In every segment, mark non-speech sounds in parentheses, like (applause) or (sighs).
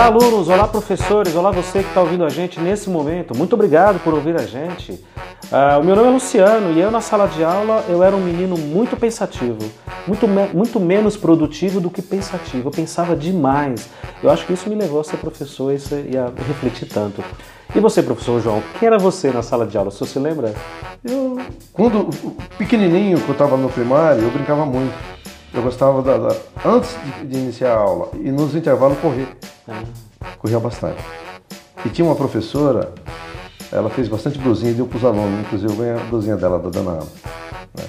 Olá, alunos, olá, professores, olá, você que está ouvindo a gente nesse momento. Muito obrigado por ouvir a gente. Uh, o meu nome é Luciano e eu, na sala de aula, eu era um menino muito pensativo, muito, me muito menos produtivo do que pensativo. Eu pensava demais. Eu acho que isso me levou a ser professor e a refletir tanto. E você, professor João, quem era você na sala de aula? Senhor se lembra? Eu, quando pequenininho, que eu estava no primário, eu brincava muito. Eu gostava da, da antes de, de, iniciar a aula e nos intervalos correr. Ah. Corria bastante. E tinha uma professora, ela fez bastante blusinha e deu para os alunos, inclusive eu ganhei a blusinha dela da Dona Ana. Né?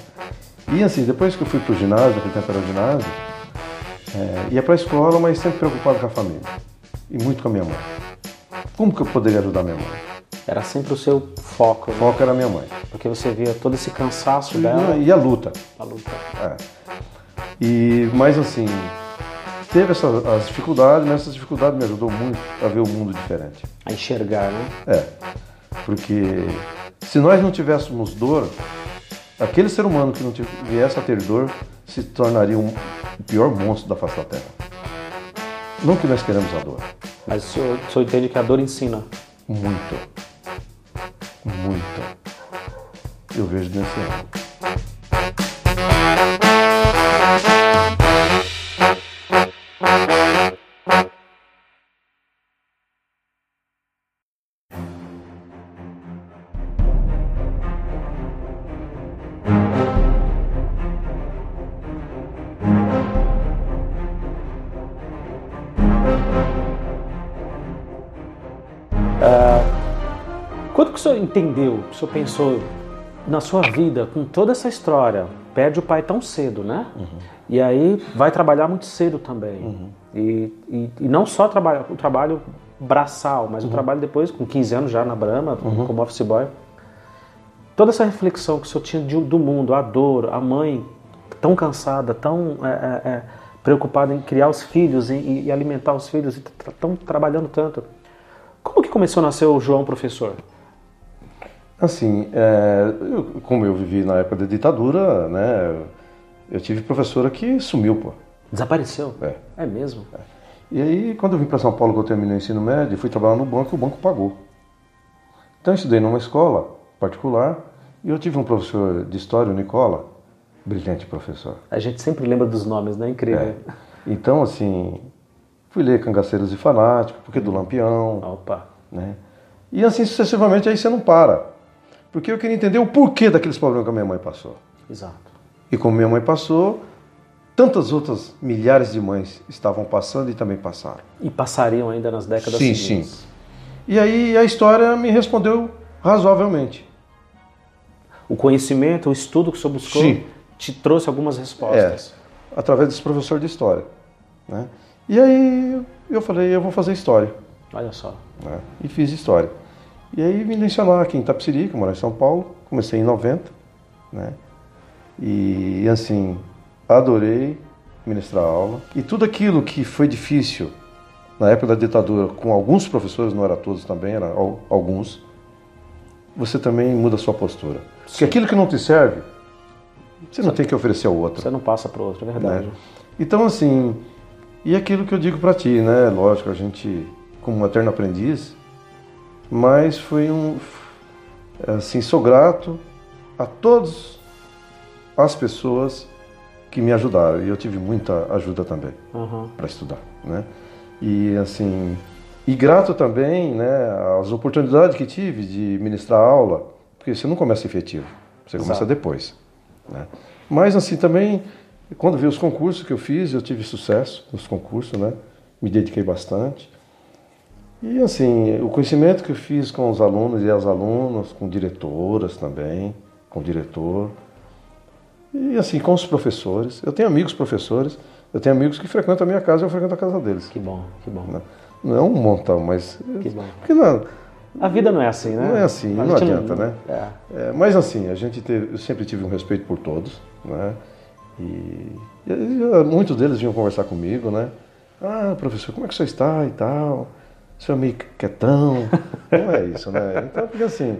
E assim, depois que eu fui para o ginásio, naquele tempo era o ginásio, é, ia para a escola, mas sempre preocupado com a família. E muito com a minha mãe. Como que eu poderia ajudar minha mãe? Era sempre o seu foco. O né? foco era minha mãe. Porque você via todo esse cansaço e, dela. E a luta. A luta. É. E, mas assim, teve essas, as dificuldades, mas essas dificuldades me ajudou muito a ver o mundo diferente. A enxergar, né? É. Porque se nós não tivéssemos dor, aquele ser humano que não viesse a ter dor se tornaria um, o pior monstro da face da Terra. Não que nós queremos a dor. Mas o senhor, o senhor entende que a dor ensina? Muito. Muito. Eu vejo nesse ângulo. Entendeu, o senhor pensou na sua vida, com toda essa história, perde o pai tão cedo, né? Uhum. E aí vai trabalhar muito cedo também. Uhum. E, e, e, não só trabalha, o trabalho braçal, mas uhum. o trabalho depois, com 15 anos já na Brahma, uhum. como office boy. Toda essa reflexão que o senhor tinha de, do mundo, a dor, a mãe tão cansada, tão é, é, é preocupada em criar os filhos e, e alimentar os filhos, e tão trabalhando tanto. Como que começou a nascer o João professor? Assim, é, eu, como eu vivi na época da ditadura, né, eu tive professora que sumiu, pô. Desapareceu? É. É mesmo? É. E aí, quando eu vim para São Paulo, que eu terminei o ensino médio, fui trabalhar no banco, o banco pagou. Então, eu estudei numa escola particular e eu tive um professor de história, o Nicola, brilhante professor. A gente sempre lembra dos nomes, né? Incrível. É. Então, assim, fui ler Cangaceiros e Fanáticos, porque do Lampião. Opa! Né? E assim sucessivamente, aí você não para. Porque eu queria entender o porquê daqueles problemas que a minha mãe passou. Exato. E como minha mãe passou, tantas outras milhares de mães estavam passando e também passaram. E passariam ainda nas décadas sim, seguintes. Sim, sim. E aí a história me respondeu razoavelmente. O conhecimento, o estudo que o senhor buscou, sim. te trouxe algumas respostas. É, através desse professor de história. Né? E aí eu falei, eu vou fazer história. Olha só. Né? E fiz história. E aí vim lecionar aqui em Tapsirica, moro em São Paulo, comecei em 90, né? E assim, adorei ministrar aula. E tudo aquilo que foi difícil na época da ditadura, com alguns professores, não era todos também, era alguns, você também muda a sua postura. Sim. Porque aquilo que não te serve, você não tem que oferecer ao outro. Você não passa para o outro, é verdade. Né? Então, assim, e aquilo que eu digo para ti, né? Lógico, a gente, como um eterno aprendiz, mas foi um assim sou grato a todas as pessoas que me ajudaram e eu tive muita ajuda também uhum. para estudar, né? E assim e grato também, né, às oportunidades que tive de ministrar aula, porque você não começa efetivo, você Exato. começa depois, né? Mas assim também quando vi os concursos que eu fiz, eu tive sucesso nos concursos, né? Me dediquei bastante. E assim, o conhecimento que eu fiz com os alunos e as alunas, com diretoras também, com o diretor, e assim, com os professores. Eu tenho amigos professores, eu tenho amigos que frequentam a minha casa e eu frequento a casa deles. Que bom, que bom. Não, não é um montão, mas. Que bom. Porque não, a vida não é assim, né? Não é assim, não adianta, não... né? É. É, mas assim, a gente teve, eu sempre tive um respeito por todos, né? E, e, e muitos deles vinham conversar comigo, né? Ah, professor, como é que você está e tal? Você é meio quietão. Não é isso, né? Então, porque assim,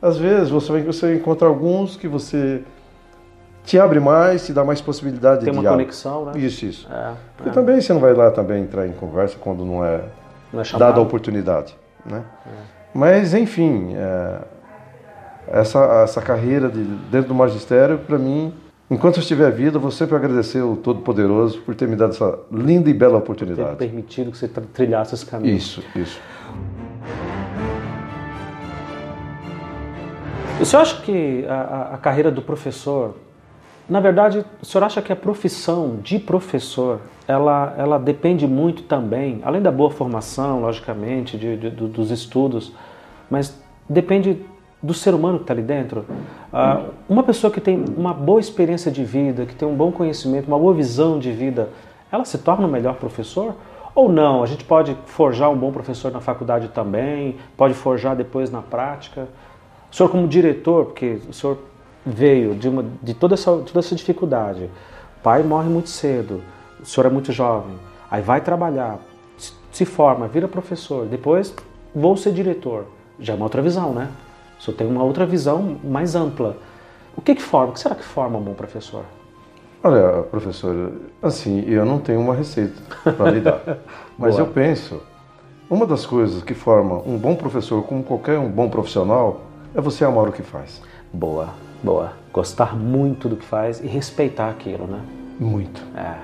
às vezes você, você encontra alguns que você te abre mais, te dá mais possibilidade Tem de uma conexão, né? Isso, isso. É, porque é. também você não vai lá também entrar em conversa quando não é Não é dada a oportunidade. Né? Mas, enfim, é, essa, essa carreira de, dentro do magistério, para mim, enquanto eu estiver vida, eu vou sempre agradecer o Todo-Poderoso por ter me dado essa linda e bela Ter oportunidade. permitido que você trilhasse esse caminho. Isso, isso. O senhor acha que a, a- carreira do professor, na verdade, o senhor acha que a profissão de professor, ela, ela depende muito também, além da boa formação, logicamente, de- de- do- dos estudos, mas depende do ser humano que está ali dentro? Ah, uma pessoa que tem uma boa experiência de vida, que tem um bom conhecimento, uma boa visão de vida, ela se torna um melhor professor? Ou não? A gente pode forjar um bom professor na faculdade também, pode forjar depois na prática. O senhor, como diretor, porque o senhor veio de, uma, de toda, essa, toda essa dificuldade, o pai morre muito cedo, o senhor é muito jovem, aí vai trabalhar, se forma, vira professor, depois vou ser diretor. Já é uma outra visão, né? O senhor tem uma outra visão mais ampla. O que, que forma? O que será que forma um bom professor? Olha, professor, assim, eu não tenho uma receita para lhe dar. (laughs) Mas Boa. eu penso, uma das coisas que forma um bom professor, como qualquer um bom profissional, é você amar o que faz. Boa, boa. Gostar muito do que faz e respeitar aquilo, né? Muito. É.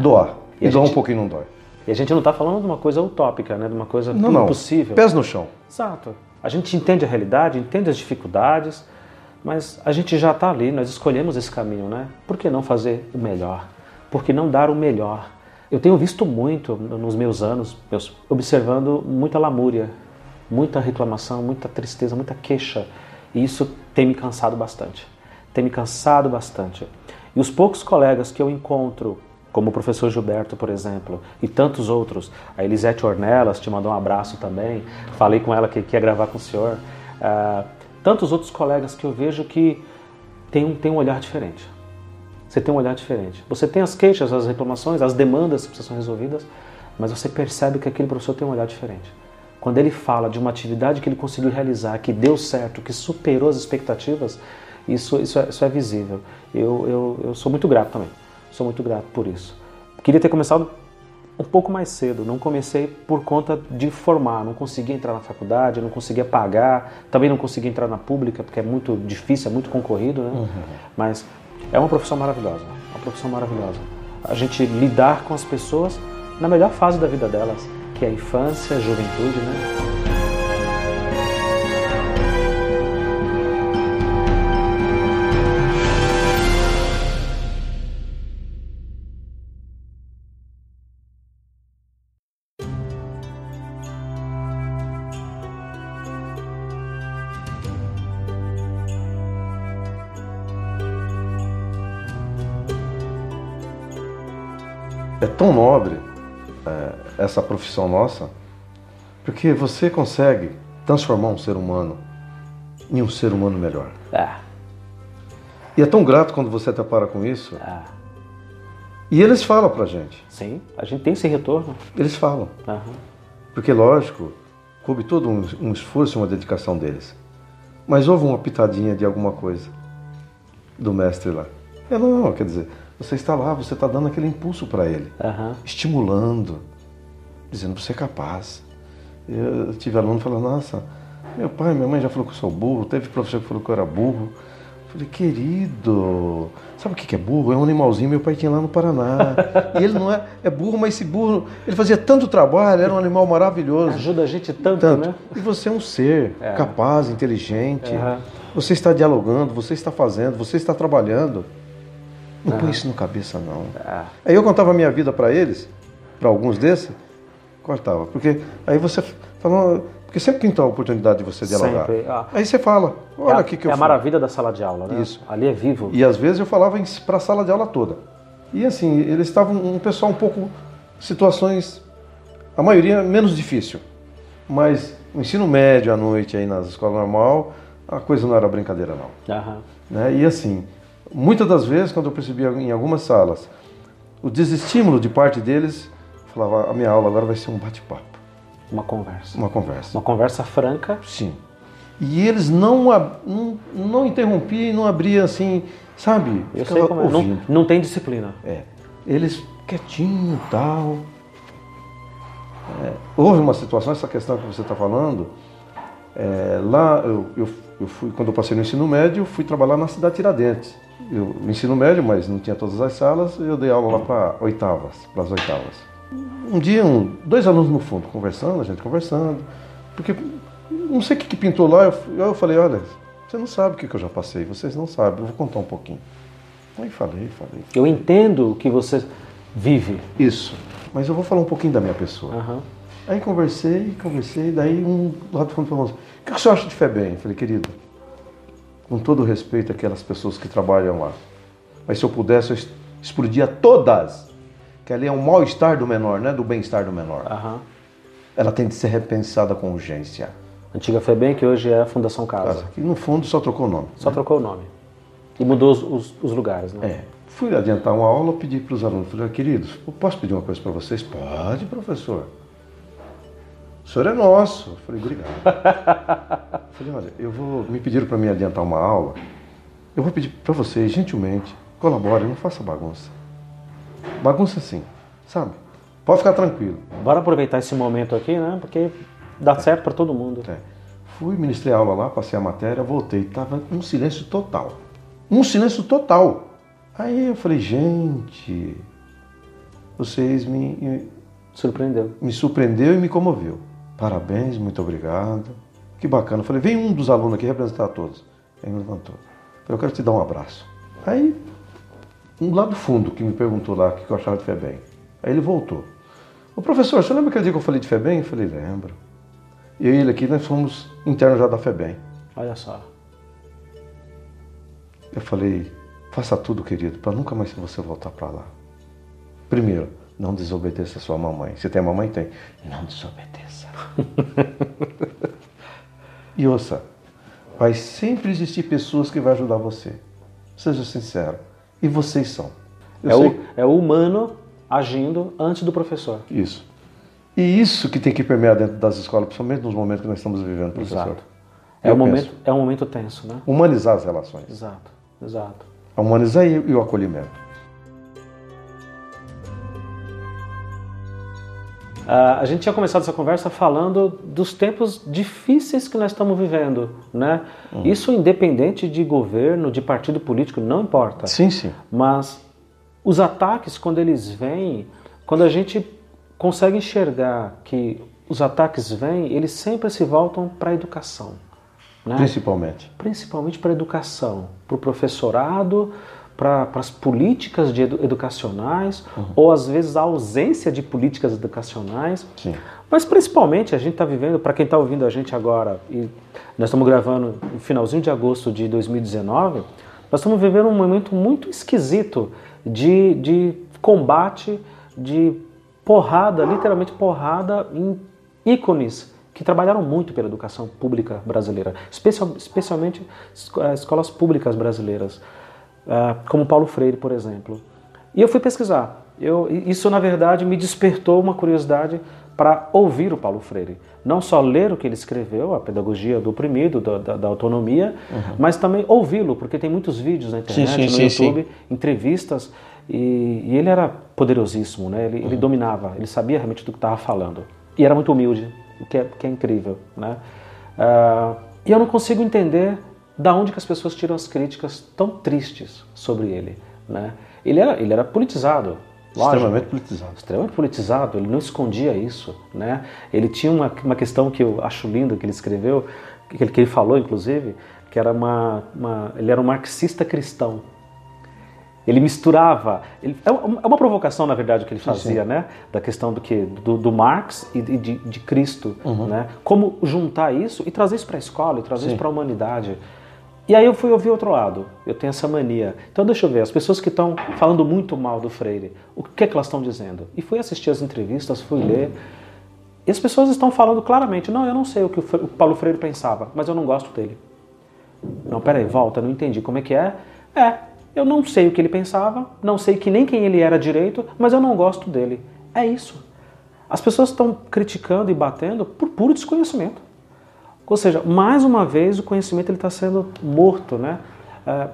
Doar. E E, doar gente- um pouquinho não dói. E a gente não está falando de uma coisa utópica, né? De uma coisa Não, não. impossível. Pés no chão. Exato. A gente entende a realidade, entende as dificuldades, mas a gente já está ali, nós escolhemos esse caminho, né? Por que não fazer o melhor? Por que não dar o melhor? Eu tenho visto muito nos meus anos, meus- observando muita lamúria, muita reclamação, muita tristeza, muita queixa. E isso tem me cansado bastante. Tem me cansado bastante. E os poucos colegas que eu encontro, como o professor Gilberto, por exemplo, e tantos outros, a Elisete Ornelas te mandou um abraço também, falei com ela que, que ia gravar com o senhor, ah, tantos outros colegas que eu vejo que tem um, tem um olhar diferente. Você tem um olhar diferente. Você tem as queixas, as reclamações, as demandas que precisam ser resolvidas, mas você percebe que aquele professor tem um olhar diferente. Quando ele fala de uma atividade que ele conseguiu realizar, que deu certo, que superou as expectativas, isso, isso, é, isso é visível. Eu, eu, eu sou muito grato também. Sou muito grato por isso. Queria ter começado um pouco mais cedo. Não comecei por conta de formar. Não conseguia entrar na faculdade, não conseguia pagar. Também não conseguia entrar na pública, porque é muito difícil, é muito concorrido, né? Mas é uma profissão maravilhosa. Uma profissão maravilhosa. A gente lidar com as pessoas na melhor fase da vida delas, que é a infância, a juventude, né? É tão nobre é, essa profissão nossa, porque você consegue transformar um ser humano em um ser humano melhor. Ah, E é tão grato quando você depara com isso. ah, E eles falam pra gente. sim, a gente tem esse retorno. Eles falam. Aham. Porque, lógico, coube todo um, um esforço e uma dedicação deles. Mas houve uma pitadinha de alguma coisa do mestre lá. É, não, quer dizer, você está lá, você está dando aquele impulso para ele, Aham. estimulando, dizendo você é capaz. Eu tive aluno falando, nossa, meu pai, minha mãe já falou que eu sou burro, teve professor que falou que eu era burro. Eu falei, querido, sabe o que é burro? É um animalzinho, meu pai tinha lá no Paraná. (laughs) E ele não é, é burro, mas esse burro, ele fazia tanto trabalho, era um animal maravilhoso. Ajuda a gente tanto, Tanto. né? E você é um ser É. capaz, inteligente. Aham. Você está dialogando, você está fazendo, você está trabalhando. Não põe isso na cabeça, não. Ah, Aí eu contava a minha vida para eles, para alguns desses, cortava. Porque aí você fala, porque sempre tem a oportunidade de você dialogar. Ah. Aí você fala, olha é aqui que é eu a fiz. maravilha da sala de aula, né? Isso. Ali é vivo. E às vezes eu falava para a sala de aula toda. E assim, eles estavam um pessoal um pouco situações, a maioria menos difícil. Mas o ensino médio à noite aí nas escolas normal, a coisa não era brincadeira não. Né? E assim, muitas das vezes quando eu percebia em algumas salas o desestímulo de parte deles, eu falava, a minha aula agora vai ser um bate-papo, Uma conversa. uma conversa. Uma conversa franca. Sim. E eles não, não, não interrompiam e não abriam assim, sabe? Eu sei como é. Não, não tem disciplina. É. Eles quietinho e tal. É, houve uma situação, essa questão que você está falando, é, lá eu, eu, eu, fui, quando eu passei no ensino médio, eu fui trabalhar na cidade Tiradentes. Eu, ensino médio, mas não tinha todas as salas, eu dei aula lá para oitavas, para as oitavas. Um dia, um, dois alunos no fundo, conversando, a gente conversando, porque não sei o que, que pintou lá, eu, eu falei, olha, você não sabe o que, que eu já passei, vocês não sabem, eu vou contar um pouquinho. Aí falei, falei. Eu entendo que você vive. Isso, mas eu vou falar um pouquinho da minha pessoa. Aham. Aí conversei, conversei, daí um lá do fundo falou assim, o que, que você acha de FEBEM? Eu falei, querido, com todo respeito àquelas pessoas que trabalham lá, mas se eu pudesse, eu explodia todas. Que ali é um mal-estar do menor, não é do bem-estar do menor. Aham. Ela tem de ser repensada com urgência. Antiga FEBEM, que hoje é a Fundação Casa. E no fundo só trocou o nome. Só trocou o nome. E mudou os, os- os lugares, né? É. Fui adiantar uma aula, pedi para os alunos, falei, queridos, eu posso pedir uma coisa para vocês? Pode, professor. O senhor é nosso. Eu falei, obrigado. (laughs) falei, olha, eu vou. Me pediram para mim adiantar uma aula. Eu vou pedir para vocês, gentilmente, colaborem, não faça bagunça. Bagunça sim, sabe? Pode ficar tranquilo. Bora aproveitar esse momento aqui, né? Porque dá certo para todo mundo. É. Fui, ministrei a aula lá, passei a matéria, voltei. Tava um silêncio total. Um silêncio total. Aí eu falei, gente, vocês me, Surpreendeu. me surpreendeu e me comoveu. Parabéns, muito obrigado. Que bacana. Eu falei, vem um dos alunos aqui representar todos. Aí me levantou. Eu falei, eu quero te dar um abraço. Aí, um lá do fundo que me perguntou lá o que eu achava de FEBEM. Aí ele voltou. Ô professor, você lembra aquele dia que eu falei de FEBEM? Eu falei, lembro. E eu e ele aqui, nós fomos internos já da FEBEM. Olha só. Eu falei, faça tudo, querido, para nunca mais você voltar para lá. Primeiro, não desobedeça a sua mamãe. Se tem mamãe, tem. Não desobedeça. e ouça, vai sempre existir pessoas que vão ajudar você. Seja sincero. E vocês são. É o, é o humano agindo antes do professor. Isso. E isso que tem que permear dentro das escolas, principalmente nos momentos que nós estamos vivendo, professor. Exato. É um, momento, é um momento tenso, né? Humanizar as relações. Exato, exato. Humanizar e, e o acolhimento. A gente tinha começado essa conversa falando dos tempos difíceis que nós estamos vivendo, né? Isso independente de governo, de partido político, não importa. Sim, sim. Mas os ataques, quando eles vêm, quando a gente consegue enxergar que os ataques vêm, eles sempre se voltam para a educação. Né? Principalmente. Principalmente para a educação, para o professorado, para as políticas de edu- educacionais, ou às vezes a ausência de políticas educacionais. Sim. Mas principalmente a gente está vivendo, para quem está ouvindo a gente agora, e nós estamos gravando no finalzinho de agosto de 2019, nós estamos vivendo um momento muito esquisito de, de combate, de porrada, literalmente porrada em ícones que trabalharam muito pela educação pública brasileira, especial, especialmente eh, escolas públicas brasileiras, como Paulo Freire, por exemplo. E eu fui pesquisar. Eu, isso, na verdade, me despertou uma curiosidade para ouvir o Paulo Freire. Não só ler o que ele escreveu, a pedagogia do oprimido, da, da- da autonomia, mas também ouvi-lo, porque tem muitos vídeos na internet, sim, no sim, sim. YouTube, entrevistas, e, e ele era poderosíssimo, né? ele, ele dominava, ele sabia realmente do que estava falando. E era muito humilde, o que é, que é incrível. Né? Ah, e eu não consigo entender da onde que as pessoas tiram as críticas tão tristes sobre ele. Né? Ele, era, ele era politizado. lógico. Extremamente politizado. Extremamente politizado, ele não escondia isso. Né? Ele tinha uma, uma questão que eu acho linda que ele escreveu, que ele, que ele falou, inclusive, que era uma, uma, ele era um marxista cristão. Ele misturava. Ele, é uma é uma provocação, na verdade, que ele fazia, né? Da questão do que do, do Marx e de, de, Cristo, né? Como juntar isso e trazer isso para a escola e trazer isso para a humanidade. E aí eu fui ouvir outro lado. Eu tenho essa mania. Então deixa eu ver. As pessoas que estão falando muito mal do Freire, o que é que elas estão dizendo? E fui assistir as entrevistas, fui ler. E as pessoas estão falando claramente: não, eu não sei o que o Paulo Freire pensava, mas eu não gosto dele. Não, peraí, volta, não entendi. Como é que é? É, eu não sei o que ele pensava, não sei que nem quem ele era direito, mas eu não gosto dele. É isso. As pessoas estão criticando e batendo por puro desconhecimento. Ou seja, mais uma vez o conhecimento está sendo morto, né? É,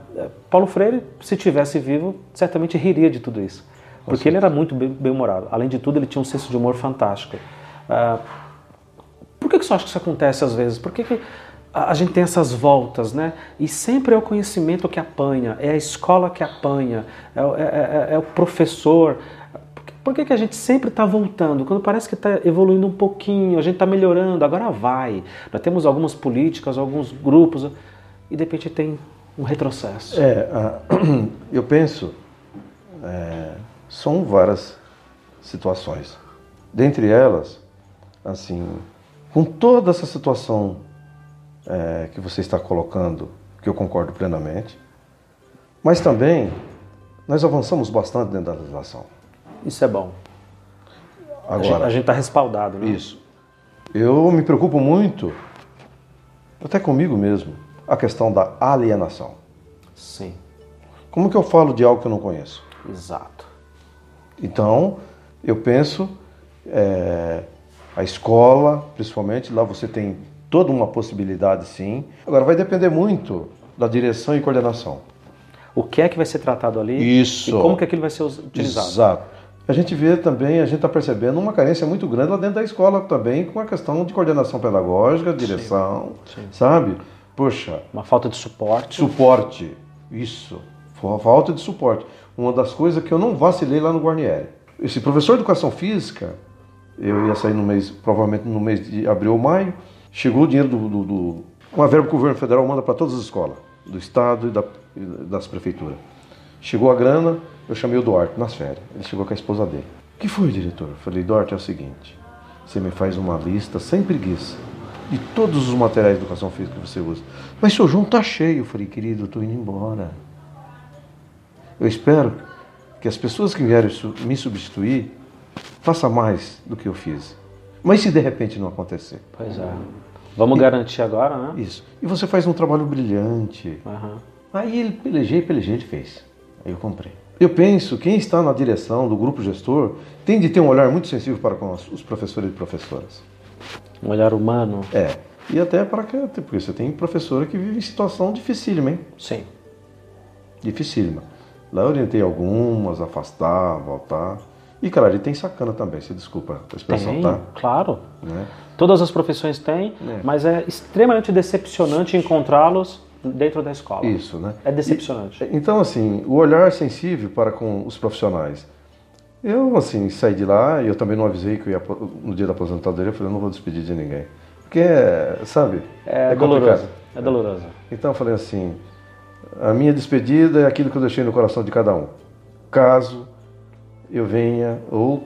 Paulo Freire, se tivesse vivo, certamente riria de tudo isso, porque ele era muito bem- bem-humorado. Além de tudo, ele tinha um senso de humor fantástico. Ah, por que, que você acha que isso acontece às vezes? Por que, que a gente tem essas voltas, né? E sempre é o conhecimento que apanha, é a escola que apanha, é, é, é, é o professor. Por que, que a gente sempre está voltando? Quando parece que está evoluindo um pouquinho, a gente está melhorando, agora vai. Nós temos algumas políticas, alguns grupos, e de repente tem um retrocesso. É, (clears throat) eu penso, é, são várias situações. Dentre elas, assim, com toda essa situação é, que você está colocando, que eu concordo plenamente, mas também nós avançamos bastante dentro da legislação. Isso é bom. Agora, a gente está respaldado, né? Isso. Eu me preocupo muito, até comigo mesmo, a questão da alienação. Sim. Como que eu falo de algo que eu não conheço? Exato. Então, eu penso, é, a escola, principalmente, lá você tem toda uma possibilidade, sim. Agora, vai depender muito da direção e coordenação. O que é que vai ser tratado ali? Isso. E como que aquilo vai ser utilizado? Exato. A gente vê também, a gente está percebendo uma carência muito grande lá dentro da escola também, com a questão de coordenação pedagógica, direção, sim, sim. sabe? Poxa. Uma falta de suporte. Suporte, isso. Falta de suporte. Uma das coisas que eu não vacilei lá no Guarnieri. Esse professor de educação física, eu ia sair no mês, provavelmente no mês de abril ou maio, chegou o dinheiro do, do, do uma verba que o governo federal manda para todas as escolas, do estado e da, das prefeituras. Chegou a grana, eu chamei o Duarte nas férias. Ele chegou com a esposa dele. O que foi, diretor? Eu falei, Duarte, é o seguinte: você me faz uma lista sem preguiça de todos os materiais de educação física que você usa. Mas seu João tá cheio. Eu falei, querido, eu tô indo embora. Eu espero que as pessoas que vierem me substituir façam mais do que eu fiz. Mas se de repente não acontecer? Pois é. Vamos e, garantir agora, né? Isso. E você faz um trabalho brilhante. Uhum. Aí ele pelejei, pelejei, ele fez. Aí eu comprei. Eu penso, quem está na direção do grupo gestor tem de ter um olhar muito sensível para com os professores e professoras. Um olhar humano. É. E até para que. Porque você tem professora que vive em situação dificílima, hein? Sim. Dificílima. Lá eu orientei algumas, afastar, voltar. E, cara, ele tem sacana também, se desculpa a expressão, tem, tá? claro. Né? Todas as profissões têm, é. mas é extremamente decepcionante encontrá-los dentro da escola. Isso, né? É decepcionante. E, então, assim, o olhar sensível para com os profissionais. Eu, assim, saí de lá e eu também não avisei que ia, no dia da aposentadoria, eu falei, eu não vou despedir de ninguém. Porque, sabe? É, é doloroso. É doloroso. Então eu falei assim, a minha despedida é aquilo que eu deixei no coração de cada um. Caso eu venha ou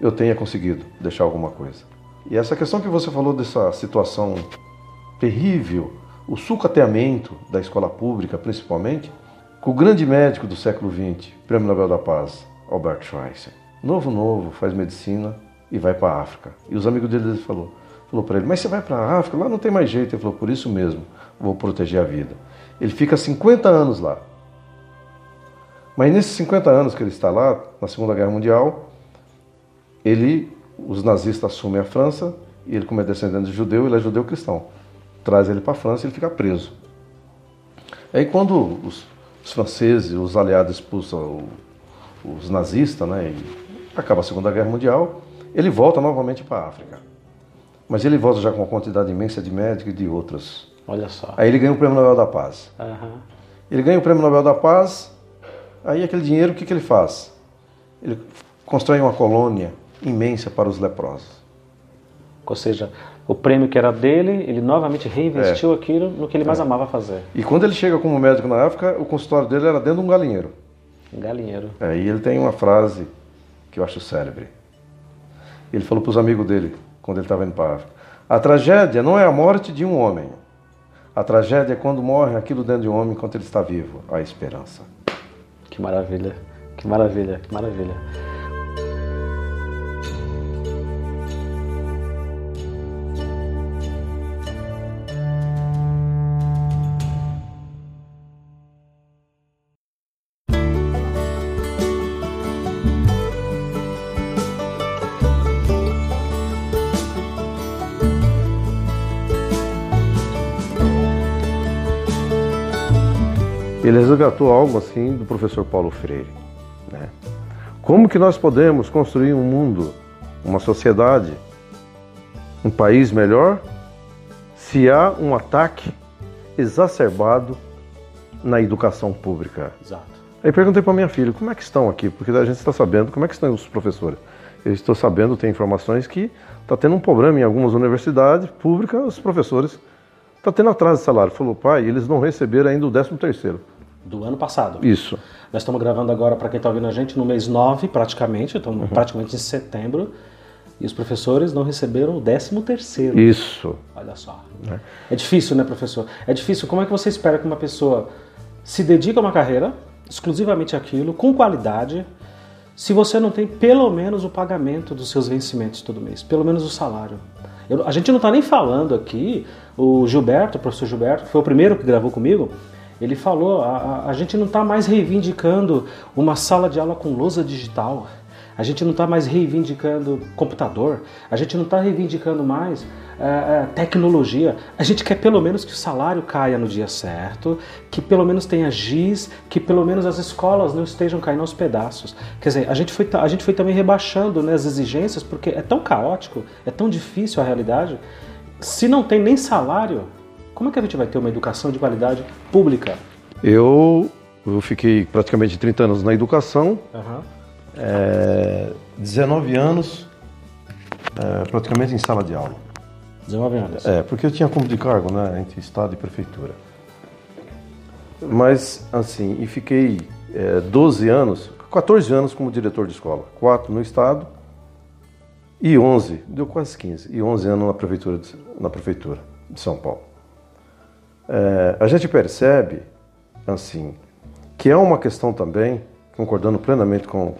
eu tenha conseguido deixar alguma coisa. E essa questão que você falou dessa situação terrível o sucateamento da escola pública, principalmente, com o grande médico do século XX, Prêmio Nobel da Paz, Albert Schweitzer. Novo, novo, faz medicina e vai para a África. E os amigos dele falou, falou para ele, mas você vai para a África? Lá não tem mais jeito. Ele falou, por isso mesmo, vou proteger a vida. Ele fica 50 anos lá. Mas nesses 50 anos que ele está lá, na Segunda Guerra Mundial, ele, os nazistas assumem a França, e ele, como é descendente de judeu, ele é judeu cristão traz ele para a França e ele fica preso. Aí quando os, os franceses, os aliados expulsam o, os nazistas, né, e acaba a Segunda Guerra Mundial, ele volta novamente para a África. Mas ele volta já com uma quantidade imensa de médicos e de outros. Olha só. Aí ele ganha o Prêmio Nobel da Paz. Uhum. Ele ganha o Prêmio Nobel da Paz, aí aquele dinheiro, o que, que ele faz? Ele constrói uma colônia imensa para os leprosos. Ou seja, o prêmio que era dele, ele novamente reinvestiu é. aquilo no que ele mais é. amava fazer. E quando ele chega como médico na África, o consultório dele era dentro de um galinheiro. Um galinheiro. É, e ele tem uma frase que eu acho célebre. Ele falou para os amigos dele, quando ele estava indo para a África: A tragédia não é a morte de um homem. A tragédia é quando morre aquilo dentro de um homem enquanto ele está vivo a esperança. Que maravilha, que maravilha, que maravilha. Resgatou algo assim do professor Paulo Freire. Né? Como que nós podemos construir um mundo, uma sociedade um país melhor se há um ataque exacerbado na educação pública. Exato. Aí perguntei para minha filha, como é que estão aqui? Porque a gente está sabendo como é que estão os professores. Eu estou sabendo, tem informações que está tendo um problema em algumas universidades públicas, os professores está tendo atraso de salário. Falou, pai, eles não receberam ainda o 13 terceiro. Do ano passado. Isso. Nós estamos gravando agora, para quem está ouvindo a gente, no mês 9, praticamente, estamos uhum. praticamente em setembro, e os professores não receberam o 13 terceiro. Isso. Olha só. É. é difícil, né, professor? É difícil. Como é que você espera que uma pessoa se dedique a uma carreira, exclusivamente aquilo, com qualidade, se você não tem pelo menos o pagamento dos seus vencimentos todo mês, pelo menos o salário. Eu, a gente não está nem falando aqui, o Gilberto, o professor Gilberto, que foi o primeiro que gravou comigo, ele falou, a, a, gente não está mais reivindicando uma sala de aula com lousa digital. A gente não está mais reivindicando computador, a gente não está reivindicando mais é, tecnologia. A gente quer pelo menos que o salário caia no dia certo, que pelo menos tenha giz, que pelo menos as escolas não estejam caindo aos pedaços. Quer dizer, a gente foi, a gente foi também rebaixando né, as exigências, porque é tão caótico, é tão difícil a realidade. Se não tem nem salário, como é que a gente vai ter uma educação de qualidade pública? Eu, eu fiquei praticamente 30 anos na educação. Uhum é, 19 anos é, praticamente em sala de aula. 19 anos? É, porque eu tinha como de cargo, né, entre Estado e Prefeitura. Mas, assim, e fiquei é, 12 anos, 14 anos como diretor de escola. 4 no Estado e 11, deu quase 15, e 11 anos na Prefeitura de, na prefeitura de São Paulo. É, a gente percebe, assim, que é uma questão também, concordando plenamente com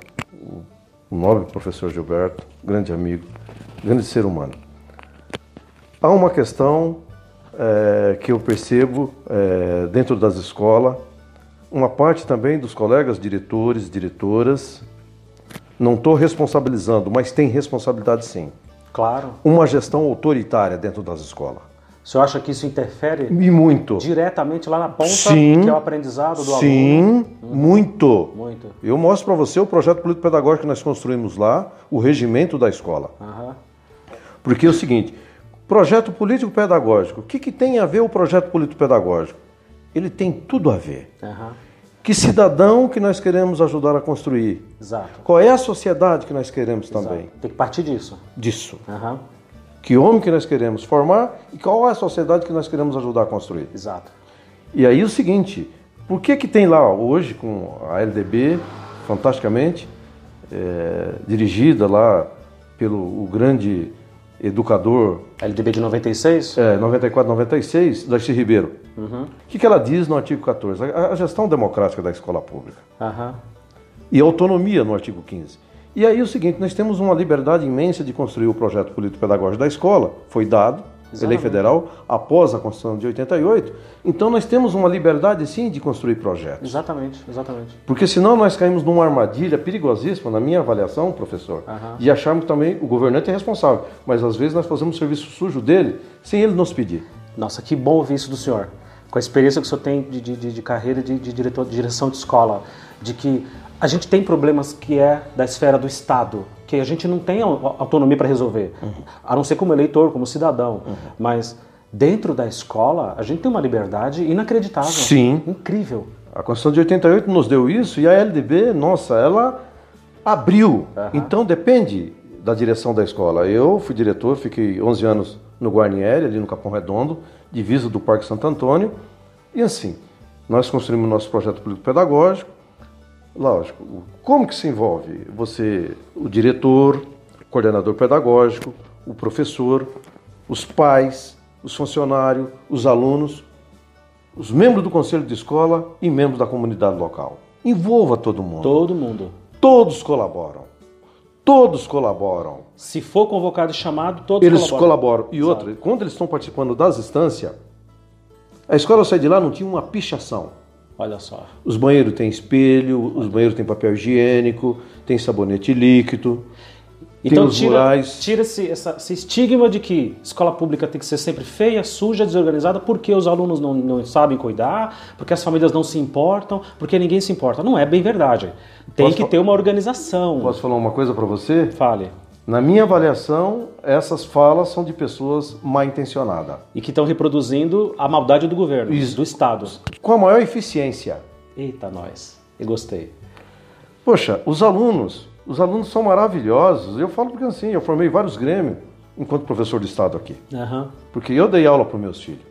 o nobre professor Gilberto, grande amigo, grande ser humano. Há uma questão é, que eu percebo é, dentro das escolas, uma parte também dos colegas diretores, diretoras, não estou responsabilizando, mas tem responsabilidade sim. Claro. Uma gestão autoritária dentro das escolas. O senhor acha que isso interfere e muito. diretamente lá na ponta, sim, que é o aprendizado do sim, aluno? Sim, muito. Muito. Eu mostro para você o projeto político-pedagógico que nós construímos lá, o regimento da escola. Uhum. Porque é o seguinte, projeto político-pedagógico, o que, que tem a ver o projeto político-pedagógico? Ele tem tudo a ver. Uhum. Que cidadão que nós queremos ajudar a construir? Exato. Qual é a sociedade que nós queremos Exato. também? Tem que partir disso. Disso. Uhum. Que homem que nós queremos formar e qual é a sociedade que nós queremos ajudar a construir. Exato. E aí o seguinte, por que que tem lá hoje com a LDB, fantasticamente, é, dirigida lá pelo o grande educador... LDB de 96? É, 94, 96, Darcy Ribeiro. Uhum. O que, que ela diz no artigo 14? A, a gestão democrática da escola pública. Uhum. E autonomia no artigo 15. E aí o seguinte, nós temos uma liberdade imensa de construir o projeto político-pedagógico da escola, foi dado, Exatamente. lei federal, após a Constituição de 88. Então nós temos uma liberdade sim de construir projetos. Exatamente, exatamente. Porque senão nós caímos numa armadilha perigosíssima, na minha avaliação, professor, uhum. de acharmos que também o governante é responsável. Mas às vezes nós fazemos o serviço sujo dele sem ele nos pedir. Nossa, que bom ouvir isso do senhor. Com a experiência que o senhor tem de, de, de carreira de, de, diretor, de direção de escola, de que a gente tem problemas que é da esfera do Estado, que a gente não tem autonomia para resolver, uhum. a não ser como eleitor, como cidadão. Uhum. Mas dentro da escola, a gente tem uma liberdade inacreditável. Sim. Incrível. A Constituição de 88 nos deu isso e a LDB, nossa, ela abriu. Uhum. Então depende da direção da escola. Eu fui diretor, fiquei 11 anos no Guarnieri, ali no Capão Redondo, divisa do Parque Santo Antônio. E assim, nós construímos nosso projeto político-pedagógico, Lógico. Como que se envolve? Você, o diretor, o coordenador pedagógico, o professor, os pais, os funcionários, os alunos, os membros do conselho de escola e membros da comunidade local. Envolva todo mundo. Todo mundo. Todos colaboram. Todos colaboram. Se for convocado e chamado, todos eles colaboram. colaboram. E Exato. outra, quando eles estão participando das instâncias, a escola sai de lá não tinha uma pichação. Olha só. Os banheiros têm espelho, os banheiros têm papel higiênico, tem sabonete líquido. Então tira, tira esse estigma de que escola pública tem que ser sempre feia, suja, desorganizada, porque os alunos não, não sabem cuidar, porque as famílias não se importam, porque ninguém se importa. Não é bem verdade. Tem posso que ter uma organização. Posso falar uma coisa para você? Fale. Na minha avaliação, essas falas são de pessoas mal intencionadas. E que estão reproduzindo a maldade do governo, Isso. do Estado. Com a maior eficiência. Eita, nós. Eu gostei. Poxa, os alunos, os alunos são maravilhosos. Eu falo porque assim, eu formei vários grêmios enquanto professor de Estado aqui. Aham. Porque eu dei aula para os meus filhos.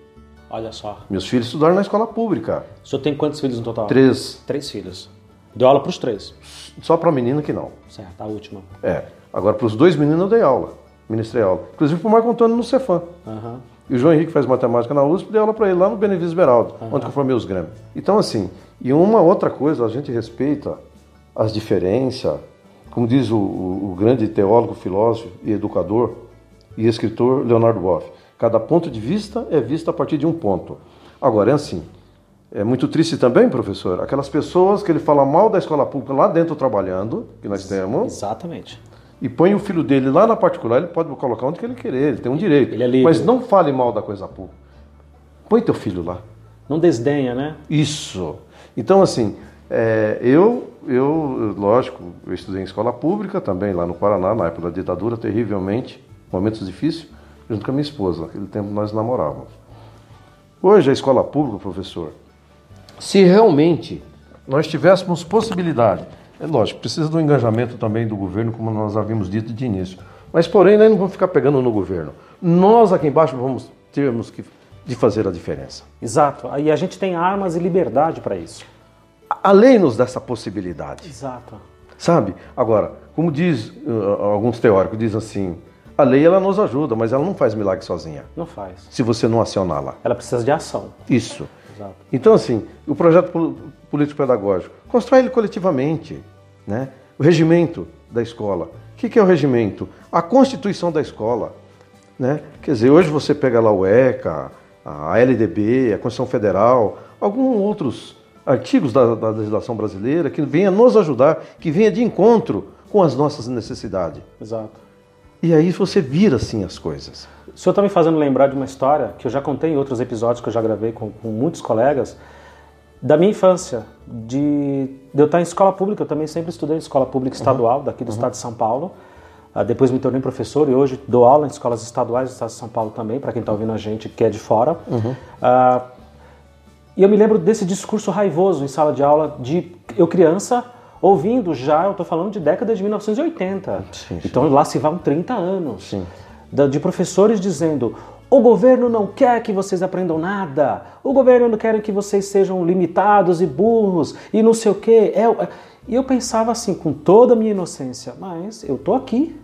Olha só. Meus filhos estudaram na escola pública. O senhor tem quantos filhos no total? Três. Três filhos. Deu aula para os três. Só para menina que não. Certo, a última. É. Agora, para os dois meninos eu dei aula. Ministrei aula. Inclusive para o Marco Antônio no Cefam. Aham. E o João Henrique faz matemática na USP, dei aula para ele lá no Benevides Beraldo, onde eu formei os Grêmios. Então, assim, e uma outra coisa, a gente respeita as diferenças, como diz o, o- o grande teólogo, filósofo e educador e escritor Leonardo Boff. Cada ponto de vista é visto a partir de um ponto. Agora, é assim, é muito triste também, professor, aquelas pessoas que ele fala mal da escola pública lá dentro trabalhando, que nós temos, Exatamente. E põe o filho dele lá na particular, ele pode colocar onde que ele querer, ele tem um direito. Ele é livre. Mas não fale mal da coisa pública. Põe teu filho lá. Não desdenha, né? Isso. Então, assim, é, eu, eu, lógico, eu estudei em escola pública também lá no Paraná, na época da ditadura, terrivelmente, momentos difíceis, junto com a minha esposa. Naquele tempo nós namorávamos. Hoje, a escola pública, professor, se realmente nós tivéssemos possibilidade, é lógico, precisa do engajamento também do governo, como nós havíamos dito de início. Mas, porém, nós não vamos ficar pegando no governo. Nós aqui embaixo vamos termos que de fazer a diferença. Exato. Aí a gente tem armas e liberdade para isso. A lei nos dá essa possibilidade. Exato. Sabe? Agora, como diz uh, alguns teóricos, diz assim, a lei ela nos ajuda, mas ela não faz milagre sozinha, Não faz. se você não acioná-la. Ela precisa de ação. Isso. Exato. Então, assim, o projeto político-pedagógico, constrói ele coletivamente, né? O regimento da escola. O que que é o regimento? A constituição da escola, né? Quer dizer, hoje você pega lá o ECA, a LDB, a Constituição Federal, alguns outros artigos da, da legislação brasileira que venha nos ajudar, que venha de encontro com as nossas necessidades. Exato. E aí você vira assim as coisas. O senhor está me fazendo lembrar de uma história que eu já contei em outros episódios que eu já gravei com, com muitos colegas, da minha infância, de, de eu estar em escola pública. Eu também sempre estudei em escola pública estadual, daqui do estado de São Paulo. Ah, depois me tornei professor e hoje dou aula em escolas estaduais do estado de São Paulo também, para quem está ouvindo a gente que é de fora. Ah, e eu me lembro desse discurso raivoso em sala de aula de eu criança ouvindo já, eu estou falando de década de 1980. Sim, sim. Então lá se vão 30 anos. Sim. Da- De professores dizendo: o governo não quer que vocês aprendam nada, o governo não quer que vocês sejam limitados e burros e não sei o quê. É, é- e eu pensava assim, com toda a minha inocência, mas eu tô aqui.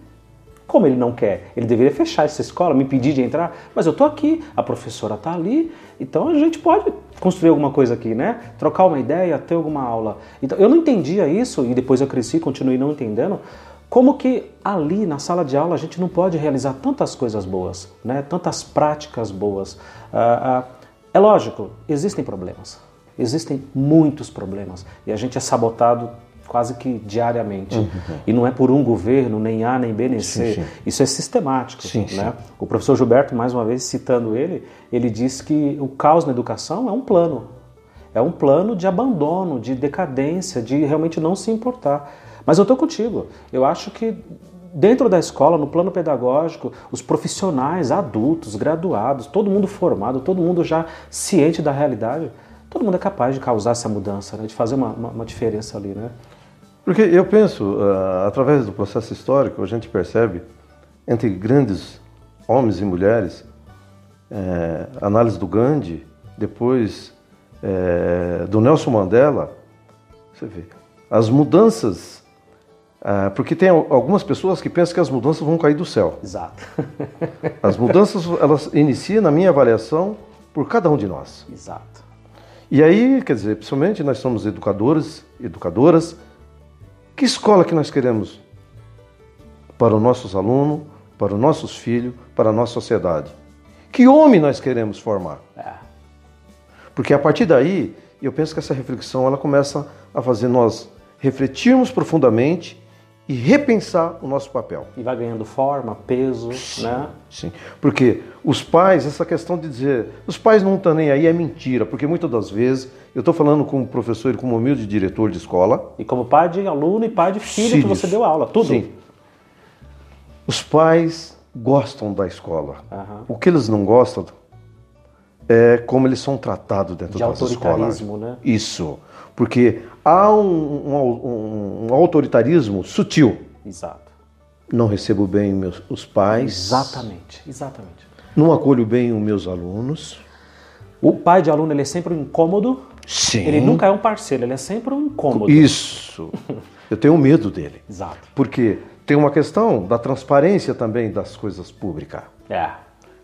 Como ele não quer? Ele deveria fechar essa escola, me impedir de entrar, mas eu tô aqui, a professora tá ali, então a gente pode construir alguma coisa aqui, né? Trocar uma ideia, ter alguma aula. Então eu não entendia isso e depois eu cresci, continuei não entendendo. Como que ali na sala de aula a gente não pode realizar tantas coisas boas, né? Tantas práticas boas. Ah, ah, é lógico, existem problemas, existem muitos problemas e a gente é sabotado quase que diariamente. E não é por um governo, nem A, nem B, nem C. sim. Isso é sistemático. Sim, né? O professor Gilberto, mais uma vez citando ele, ele diz que o caos na educação é um plano. É um plano de abandono, de decadência, de realmente não se importar. Mas eu estou contigo. Eu acho que dentro da escola, no plano pedagógico, os profissionais, adultos, graduados, todo mundo formado, todo mundo já ciente da realidade, todo mundo é capaz de causar essa mudança, né? de fazer uma, uma, uma diferença ali. Né? Porque eu penso, ah, através do processo histórico, a gente percebe entre grandes homens e mulheres, eh, análise do Gandhi, depois eh, do Nelson Mandela, você vê, as mudanças, porque tem al- algumas pessoas que pensam que as mudanças vão cair do céu. Exato. (laughs) As mudanças, elas iniciam, na minha avaliação, por cada um de nós. Exato. E aí, quer dizer, principalmente nós somos educadores, educadoras, que escola que nós queremos para os nossos alunos, para os nossos filhos, para a nossa sociedade? Que homem nós queremos formar? É. Porque a partir daí, eu penso que essa reflexão ela começa a fazer nós refletirmos profundamente e repensar o nosso papel. E vai ganhando forma, peso, né? Sim, porque os pais, essa questão de dizer, os pais não estão nem aí é mentira, porque muitas das vezes, eu estou falando como professor e como humilde diretor de escola, E como pai de aluno e pai de filho que Filhos. você deu aula, tudo. Sim. Os pais gostam da escola. Aham. O que eles não gostam é como eles são tratados dentro De das escolas. né? Isso. Porque há um, um- um autoritarismo sutil. Exato. Não recebo bem meus, os pais. Exatamente, exatamente. Não acolho bem os meus alunos. O pai de aluno ele é sempre um incômodo. Sim. Ele nunca é um parceiro, ele é sempre um incômodo. Isso. (laughs) Eu tenho medo dele. Exato. Porque tem uma questão da transparência também das coisas públicas. É.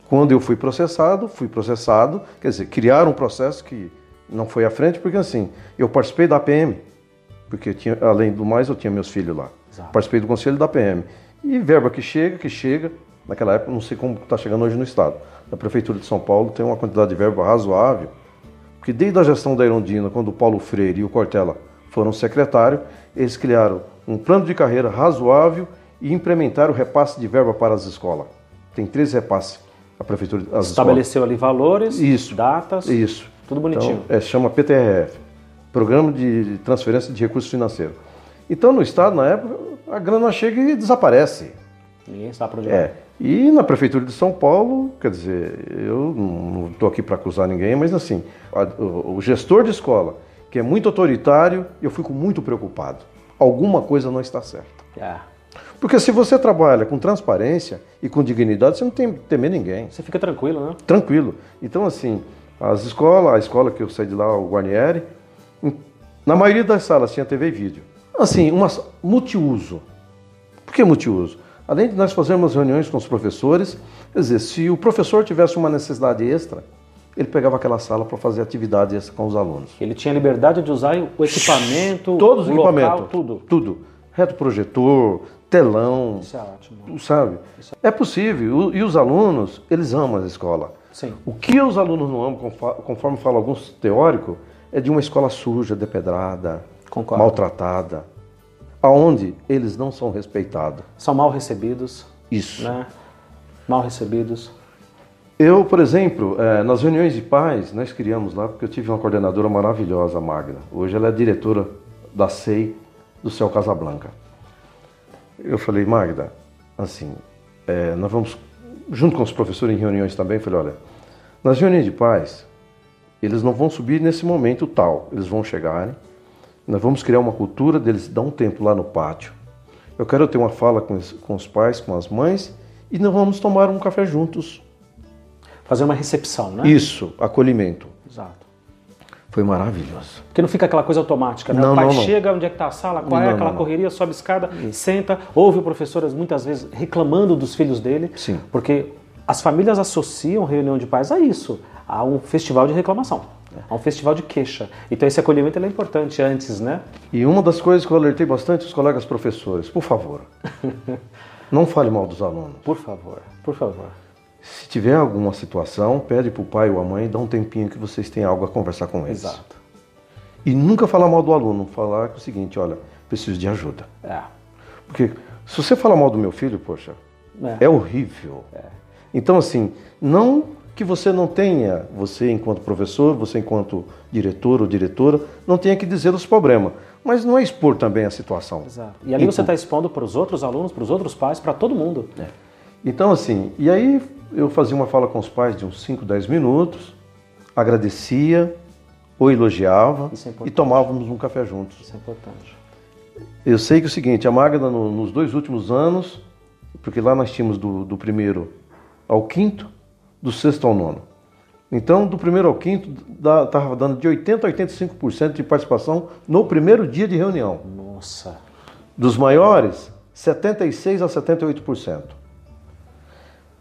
Quando eu fui processado, fui processado, quer dizer, criaram um processo que não foi à frente, porque assim, eu participei da PM, porque tinha, além do mais eu tinha meus filhos lá. Exato. Participei do conselho da PM. E verba que chega, que chega, naquela época, não sei como está chegando hoje no Estado. Na Prefeitura de São Paulo tem uma quantidade de verba razoável, porque desde a gestão da Irondina, quando o Paulo Freire e o Cortella foram secretário, eles criaram um plano de carreira razoável e implementaram o repasse de verba para as escolas. Tem três repasses a Prefeitura as Estabeleceu ali valores, Isso. datas, escolas. Isso. Tudo bonitinho. Então, é, chama PTRF, Programa de Transferência de Recursos Financeiros. Então, no Estado, na época, a grana chega e desaparece. Ninguém sabe para onde. É. E na Prefeitura de São Paulo, quer dizer, eu não estou aqui para acusar ninguém, mas assim, a- o, o gestor de escola, que é muito autoritário, eu fico muito preocupado. Alguma coisa não está certa. É. Porque se você trabalha com transparência e com dignidade, você não tem que temer ninguém. Você fica tranquilo, né? Tranquilo. Então, assim, as escolas, a escola que eu saí de lá, o Guarnieri, na maioria das salas tinha TV e vídeo. Assim, uma multiuso. Por que multiuso? Além de nós fazermos reuniões com os professores, quer dizer, se o professor tivesse uma necessidade extra, ele pegava aquela sala para fazer atividade extra com os alunos. Ele tinha liberdade de usar o equipamento, Todos os equipamentos. tudo. Tudo. Reto projetor, telão, Isso é ótimo. sabe? É possível. O- E os alunos, eles amam a escola. Sim. O que os alunos não amam, conforme falam alguns teóricos, é de uma escola suja, depedrada, Concordo. maltratada, aonde eles não são respeitados. São mal recebidos, Isso. né? Mal recebidos. Eu, por exemplo, eh, nas reuniões de pais, nós criamos lá, porque eu tive uma coordenadora maravilhosa, a Magda. Hoje ela é diretora da SEI do Céu Casablanca. Eu falei, Magda, assim, eh, nós vamos, junto com os professores em reuniões também, falei, olha, nas reuniões de pais, eles não vão subir nesse momento tal, eles vão chegarem, nós vamos criar uma cultura deles dar um tempo lá no pátio. Eu quero ter uma fala com os, com os pais, com as mães, e nós vamos tomar um café juntos. Fazer uma recepção, né? Isso, acolhimento. Exato. Foi maravilhoso. Porque não fica aquela coisa automática, né? Não, o pai não, não. chega, onde é que está a sala, qual é Não, aquela correria, sobe escada, senta, ouve o professor muitas vezes reclamando dos filhos dele. Sim. Porque as famílias associam reunião de pais a isso, a um festival de reclamação, a um festival de queixa. Então esse acolhimento é importante antes, né? E uma das coisas que eu alertei bastante os colegas professores, por favor, (laughs) não fale mal dos alunos. Por favor, por favor. Se tiver alguma situação, pede para o pai ou a mãe, dá um tempinho que vocês tenham algo a conversar com eles. Exato. E nunca falar mal do aluno, falar que é o seguinte, olha, preciso de ajuda. É. Porque se você falar mal do meu filho, poxa, É. é horrível. Então, assim, não que você não tenha, você enquanto professor, você enquanto diretor ou diretora, não tenha que dizer os problemas. Mas não é expor também a situação. Exato. E ali você está expondo para os outros alunos, para os outros pais, para todo mundo. Então, assim, e aí eu fazia uma fala com os pais de uns 5, 10 minutos, agradecia ou elogiava é e tomávamos um café juntos. Isso é importante. Eu sei que é o seguinte, a Magda no- nos dois últimos anos, porque lá nós tínhamos do, do primeiro ao quinto, do sexto ao nono. Então, do primeiro ao quinto, estava dando de 80% a 85% de participação no primeiro dia de reunião. Nossa. Dos maiores, 76% a 78%.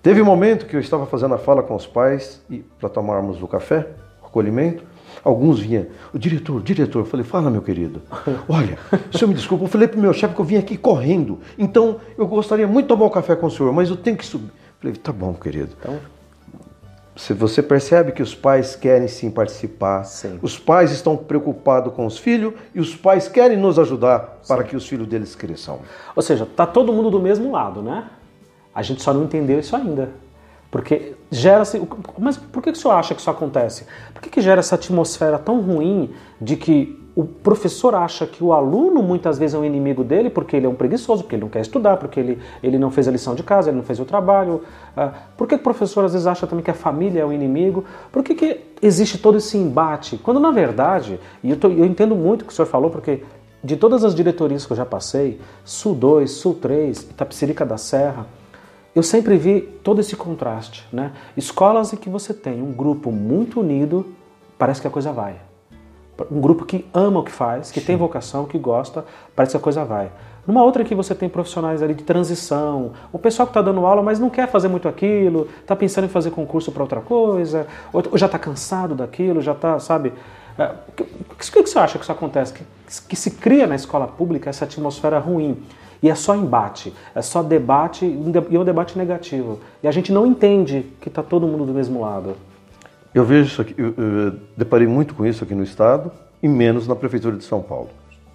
Teve um momento que eu estava fazendo a fala com os pais para tomarmos o café, o acolhimento. Alguns vinham, o diretor, diretor, eu falei, fala meu querido, (laughs) olha, o senhor me desculpa, eu falei para o meu chefe que eu vim aqui correndo, então eu gostaria muito de tomar o café com o senhor, mas eu tenho que subir. Eu falei, tá bom, querido. Então, Se você percebe que os pais querem sim participar, Sim. os pais estão preocupados com os filhos e os pais querem nos ajudar para que os filhos deles cresçam. Ou seja, tá todo mundo do mesmo lado, né? A gente só não entendeu isso ainda. Porque gera-se. Mas por que que o senhor acha que isso acontece? Por que, que gera essa atmosfera tão ruim de que o professor acha que o aluno muitas vezes é um inimigo dele porque ele é um preguiçoso, porque ele não quer estudar, porque ele, ele não fez a lição de casa, ele não fez o trabalho. Uh, por que o professor às vezes acha também que a família é o inimigo? Por que, que existe todo esse embate? Quando na verdade, e eu, tô, eu entendo muito o que o senhor falou, porque de todas as diretorias que eu já passei, Sul 2, Sul 3, Itapecerica da Serra, eu sempre vi todo esse contraste. Né? Escolas em que você tem um grupo muito unido, parece que a coisa vai. Um grupo que ama o que faz, que Sim. tem vocação, que gosta, parece que a coisa vai. Numa outra que você tem profissionais ali de transição, o pessoal que está dando aula, mas não quer fazer muito aquilo, está pensando em fazer concurso para outra coisa, ou, já está cansado daquilo, já está, sabe? É, o que, que, você acha que isso acontece? Que, que se cria na escola pública essa atmosfera ruim. E é só embate, é só debate e é um debate negativo. E a gente não entende que está todo mundo do mesmo lado. Eu vejo isso aqui, eu, eu deparei muito com isso aqui no Estado e menos na Prefeitura de São Paulo.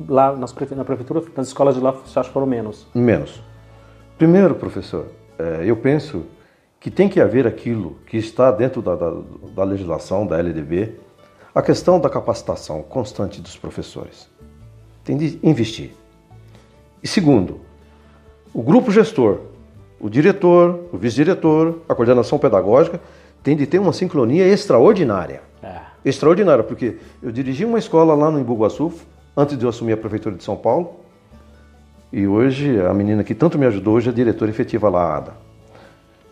Lá nas, na Prefeitura, nas escolas de lá, você acha que foram menos? Menos. Primeiro, professor, é, eu penso que tem que haver aquilo que está dentro da, da, da legislação, da LDB, a questão da capacitação constante dos professores. Tem de investir. E segundo, o grupo gestor, o diretor, o vice-diretor, a coordenação pedagógica, tem de ter uma sincronia extraordinária. É. Extraordinária, porque eu dirigi uma escola lá no Embu-Guaçu, antes de eu assumir a prefeitura de São Paulo, e hoje a menina que tanto me ajudou hoje é diretora efetiva lá, Ada.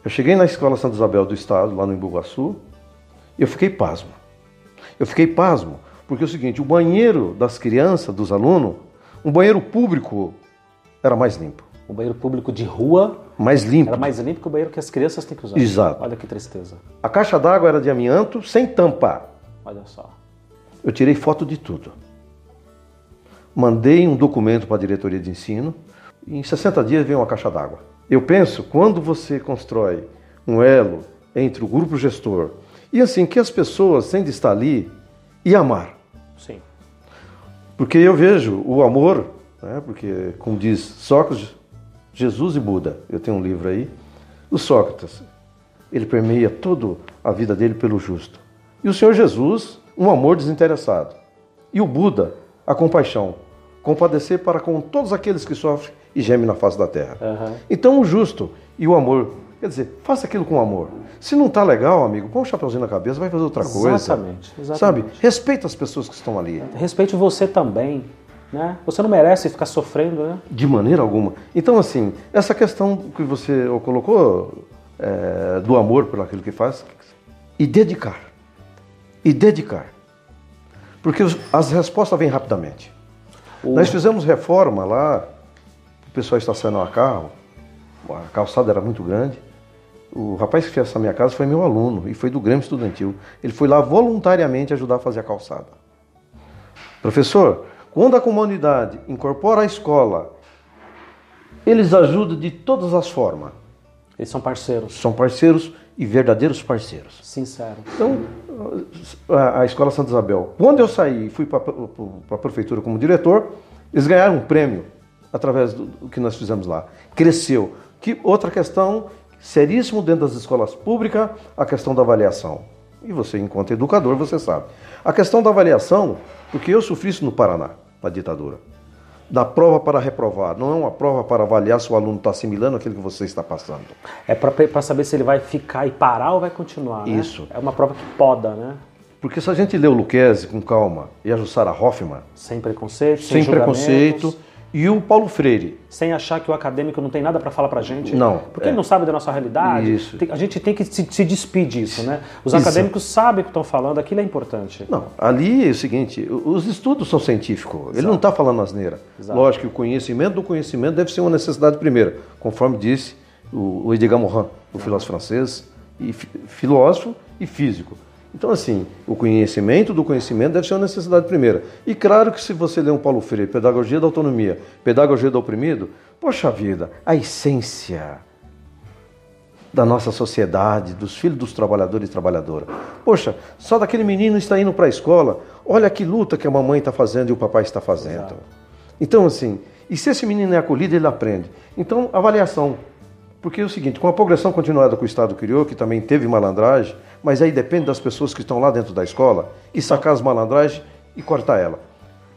Eu cheguei na escola Santa Isabel do Estado, lá no Embu-Guaçu, e eu fiquei pasmo. Eu fiquei pasmo, porque é o seguinte, o banheiro das crianças, dos alunos, um banheiro público era mais limpo. O banheiro público de rua mais limpo. Era mais limpo que o banheiro que as crianças têm que usar. Exato. Olha que tristeza. A caixa d'água era de amianto, sem tampa. Olha só. Eu tirei foto de tudo. Mandei um documento para a diretoria de ensino e em 60 dias veio uma caixa d'água. Eu penso, quando você constrói um elo entre o grupo gestor e assim, que as pessoas têm de estar ali e amar. Sim. Porque eu vejo o amor, né, porque como diz Sócrates, Jesus e Buda, eu tenho um livro aí. O Sócrates, ele permeia toda a vida dele pelo justo. E o Senhor Jesus, um amor desinteressado. E o Buda, a compaixão, compadecer para com todos aqueles que sofrem e gemem na face da terra. Uhum. Então o justo e o amor, quer dizer, faça aquilo com amor. Se não está legal, amigo, põe um chapeuzinho na cabeça, vai fazer outra coisa. Exatamente, exatamente. Sabe? Respeita as pessoas que estão ali. Respeite você também. Né? Você não merece ficar sofrendo, né? De maneira alguma. Então, assim, essa questão que você colocou é, do amor por aquilo que faz e dedicar. E dedicar. Porque as respostas vêm rapidamente. O... Nós fizemos reforma lá, o pessoal estacionou a carro, a calçada era muito grande. O rapaz que fez essa minha casa foi meu aluno e foi do Grêmio Estudantil. Ele foi lá voluntariamente ajudar a fazer a calçada. Professor, quando a comunidade incorpora a escola, eles ajudam de todas as formas. Eles são parceiros. São parceiros e verdadeiros parceiros. Sincero. Então, a, Escola Santa Isabel, quando eu saí e fui para a prefeitura como diretor, eles ganharam um prêmio através do, do que nós fizemos lá. Cresceu. Que outra questão seríssimo dentro das escolas públicas, a questão da avaliação. E você, enquanto educador, você sabe. A questão da avaliação, porque eu sofri isso no Paraná da ditadura. Da prova para reprovar, não é uma prova para avaliar se o aluno está assimilando aquilo que você está passando. É para saber se ele vai ficar e parar ou vai continuar. Né? Isso. É uma prova que poda, né? Porque se a gente lê o Luquezzi com calma e a Jussara Hoffman. Sem preconceito, sem, sem preconceito e o Paulo Freire. Sem achar que o acadêmico não tem nada para falar para a gente. Não. Porque é. ele não sabe da nossa realidade. Isso. A gente tem que se, se despedir disso, né? Os Isso. acadêmicos sabem o que estão falando, aquilo é importante. Não, ali é o seguinte, os estudos são científicos. Exato. Ele não está falando asneira. Exato. Lógico que o conhecimento do conhecimento deve ser uma necessidade primeira, conforme disse o, o Edgar Morin, o filósofo francês, e filósofo e físico. Então, assim, o conhecimento do conhecimento deve ser uma necessidade primeira. E claro que se você ler um Paulo Freire, Pedagogia da Autonomia, Pedagogia do Oprimido, poxa vida, a essência da nossa sociedade, dos filhos dos trabalhadores e trabalhadoras. Poxa, só daquele menino está indo para a escola, olha que luta que a mamãe está fazendo e o papai está fazendo. Exato. Então, assim, e se esse menino é acolhido, ele aprende. Então, avaliação. Porque é o seguinte, com a progressão continuada que o Estado criou, que também teve malandragem, mas aí depende das pessoas que estão lá dentro da escola, e sacar as malandragens e cortar ela.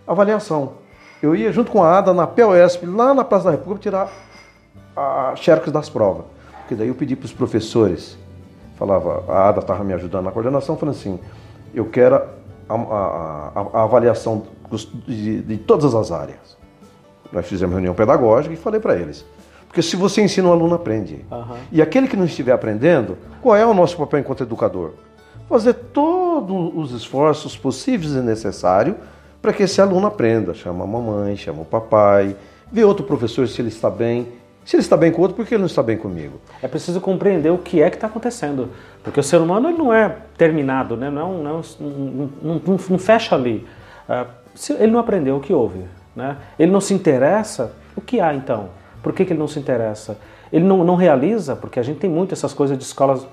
avaliação. Eu ia junto com a ADA na POSP, lá na Praça da República, tirar a xerox das provas. Porque daí eu pedi para os professores, falava, a ADA estava me ajudando na coordenação, falando assim, eu quero a, a, a, a avaliação de, de, todas as áreas. Nós fizemos reunião pedagógica e falei para eles. Porque se você ensina, o aluno aprende. Uhum. E aquele que não estiver aprendendo, qual é o nosso papel enquanto educador? Fazer todos os esforços possíveis e necessários para que esse aluno aprenda. Chama a mamãe, chama o papai, vê outro professor se ele está bem. Se ele está bem com o outro, por que ele não está bem comigo? É preciso compreender o que é que está acontecendo. Porque o ser humano ele não é terminado, né? não, não, não, não, não fecha ali. Uh, se ele não aprendeu o que houve, né? ele não se interessa, o que há então? Por que, que ele não se interessa? Ele não, não realiza, porque a gente tem muito essas coisas de escolas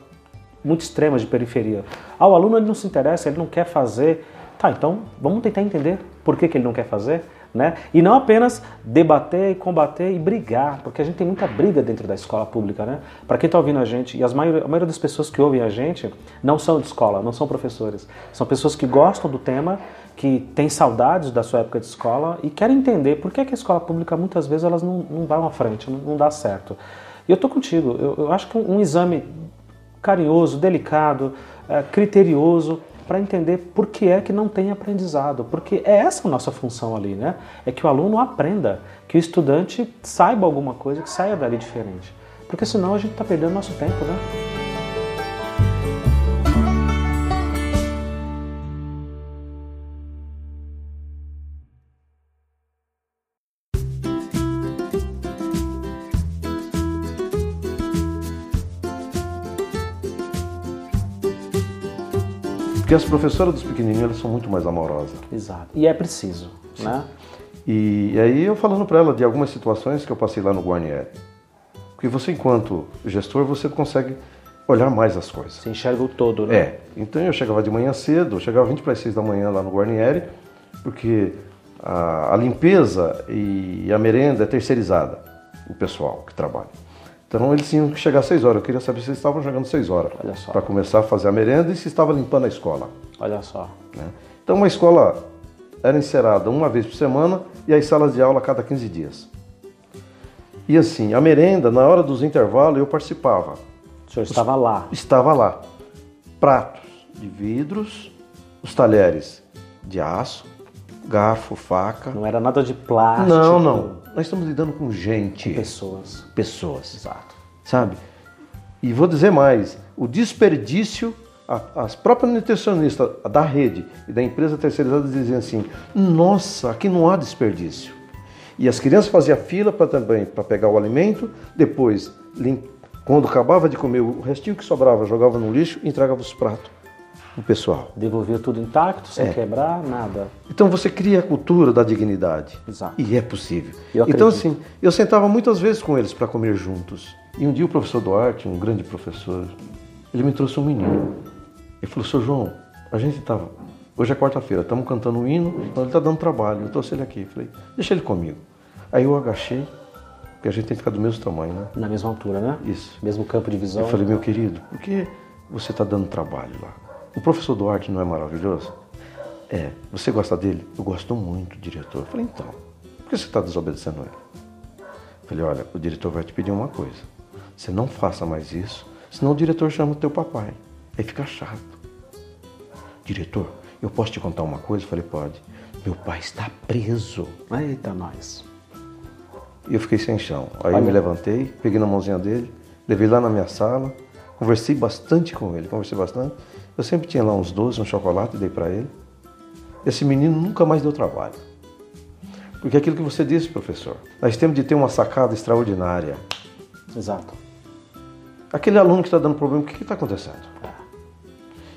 muito extremas de periferia. Ah, o aluno ele não se interessa, ele não quer fazer. Tá, então vamos tentar entender por que, que ele não quer fazer. Né? E não apenas debater e combater e brigar, porque a gente tem muita briga dentro da escola pública, né? Para quem está ouvindo a gente, e as a maioria das pessoas que ouvem a gente não são de escola, não são professores, são pessoas que gostam do tema, que têm saudades da sua época de escola e querem entender por que, é que a escola pública muitas vezes elas não, não vão à frente, não, não dá certo. E eu estou contigo, eu, eu, acho que um, um exame carinhoso, delicado, é, criterioso, para entender por que é que não tem aprendizado, porque é essa a nossa função ali, né? É que o aluno aprenda, que o estudante saiba alguma coisa, que saia dali diferente. Porque senão a gente está perdendo nosso tempo, né? Porque as professoras dos pequenininhos elas são muito mais amorosas. Exato. E é preciso, Sim. né? E, e, aí eu falando para ela de algumas situações que eu passei lá no Guarnieri. Porque você, enquanto gestor, você consegue olhar mais as coisas. Você enxerga o todo, né? É. Então eu chegava de manhã cedo, eu chegava 20 para as 6 da manhã lá no Guarnieri, porque a, a limpeza e a merenda é terceirizada, o pessoal que trabalha. Então eles tinham que chegar às 6 horas. Eu queria saber se eles estavam chegando às 6 horas. Para começar a fazer a merenda e se estava limpando a escola. Olha só. Né? Então uma escola era encerada uma vez por semana e as salas de aula a cada 15 dias. E assim, a merenda, na hora dos intervalos, eu participava. O senhor estava lá? Estava lá. Pratos de vidros, os talheres de aço, garfo, faca. Não era nada de plástico. Não, não. Nós estamos lidando com gente. Pessoas. Pessoas. Exato. Sabe? E vou dizer mais: o desperdício, as próprias nutricionistas da rede e da empresa terceirizada diziam assim: nossa, aqui não há desperdício. E as crianças faziam fila para também para pegar o alimento, depois, quando acabava de comer, o restinho que sobrava jogava no lixo e entregava os pratos o pessoal. Devolver tudo intacto, sem é. quebrar, nada. Então você cria a cultura da dignidade. Exato. E é possível. então assim, eu sentava muitas vezes com eles para comer juntos. E um dia o professor Duarte, um grande professor, ele me trouxe um menino. Ele falou, seu João, a gente estava. Hoje é quarta-feira, estamos cantando um hino, então ele está dando trabalho. Eu trouxe ele aqui. Eu falei, deixa ele comigo. Aí eu agachei, porque a gente tem que ficar do mesmo tamanho, né? Na mesma altura, né? Isso. Mesmo campo de visão. Eu falei, meu querido, por que você está dando trabalho lá? O professor Duarte não é maravilhoso? É. Você gosta dele? Eu gosto muito, diretor. Eu falei, então, por que você está desobedecendo ele? Eu falei, olha, o diretor vai te pedir uma coisa. Você não faça mais isso, senão o diretor chama o teu papai. Aí fica chato. Diretor, eu posso te contar uma coisa? Eu falei, pode. Meu pai está preso. Eita, nós. E eu fiquei sem chão. Aí Olha. eu me levantei, peguei na mãozinha dele, levei lá na minha sala, conversei bastante com ele, conversei bastante. Eu sempre tinha lá uns doces, um chocolate, dei para ele. Esse menino nunca mais deu trabalho. Porque é aquilo que você disse, professor, nós temos de ter uma sacada extraordinária. Exato. Aquele aluno que está dando problema, o que está acontecendo?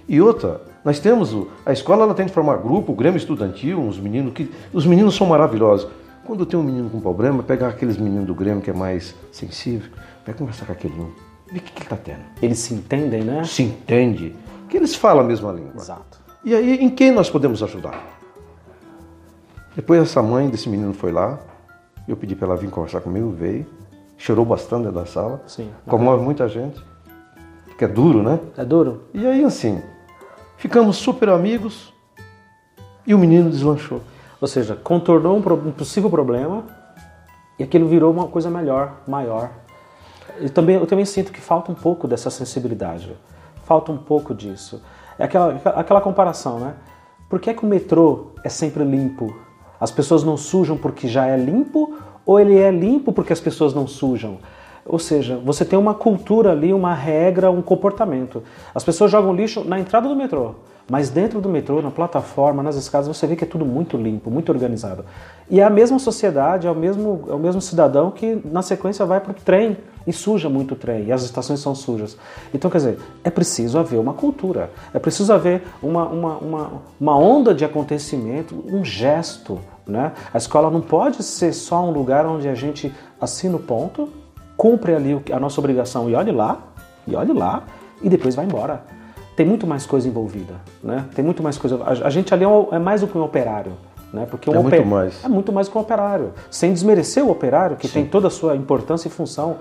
E outra, nós temos a escola ela tem que formar grupo, o Grêmio Estudantil, uns meninos que os meninos são maravilhosos. Quando tem um menino com problema, pegar aqueles meninos do Grêmio que é mais sensível, vai conversar com aquele um, ver o que, que ele está tendo. Eles se entendem, né? Se entende que eles falam a mesma língua. Exato. E aí, em quem nós podemos ajudar? Depois essa mãe desse menino foi lá, eu pedi para ela vir conversar comigo, veio, chorou bastante dentro da sala, Sim. comove muita gente, porque é duro, né? É duro. E aí, assim, ficamos super amigos e o menino deslanchou. Ou seja, contornou um, possível problema e aquilo virou uma coisa melhor, maior. Eu também, eu também sinto que falta um pouco dessa sensibilidade. Falta um pouco disso. É aquela, aquela comparação, né? Por que, é que o metrô é sempre limpo? As pessoas não sujam porque já é limpo ou ele é limpo porque as pessoas não sujam? Ou seja, você tem uma cultura ali, uma regra, um comportamento. As pessoas jogam lixo na entrada do metrô. Mas dentro do metrô, na plataforma, nas escadas, você vê que é tudo muito limpo, muito organizado. E é a mesma sociedade, é o mesmo, é o mesmo cidadão que na sequência vai para o trem e suja muito o trem, e as estações são sujas. Então, quer dizer, é preciso haver uma cultura, é preciso haver uma, uma, uma, uma onda de acontecimento, um gesto. Né? A escola não pode ser só um lugar onde a gente assina o ponto, cumpre ali a nossa obrigação e olhe lá, e olhe lá, e depois vai embora tem muito mais coisa envolvida, né? Tem muito mais coisa. A, gente ali é, é, mais do que um operário, né? Porque um é muito mais. É muito mais que um operário. Sem desmerecer o operário, que Sim. tem toda a sua importância e função,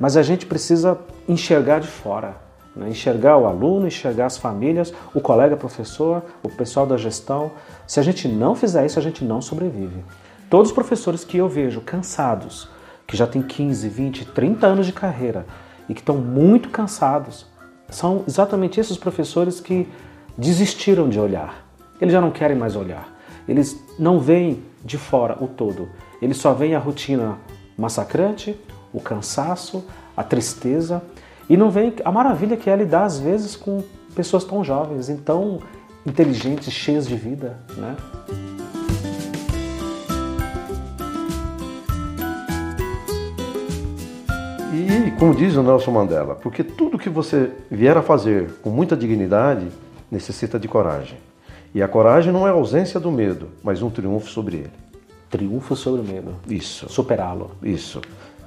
mas a gente precisa enxergar de fora, né? enxergar o aluno, enxergar as famílias, o colega professor, o pessoal da gestão. Se a gente não fizer isso, a gente não sobrevive. Todos os professores que eu vejo cansados, que já têm 15, 20, 30 anos de carreira e que estão muito cansados, são exatamente esses professores que desistiram de olhar. Eles já não querem mais olhar. Eles não veem de fora o todo. Eles só veem a rotina massacrante, o cansaço, a tristeza e não veem a maravilha que é lidar às vezes com pessoas tão jovens, tão inteligentes, cheias de vida, né? E, como diz o Nelson Mandela, porque tudo que você vier a fazer com muita dignidade necessita de coragem. E a coragem não é a ausência do medo, mas um triunfo sobre ele. Triunfo sobre o medo. Isso. Superá-lo. Isso.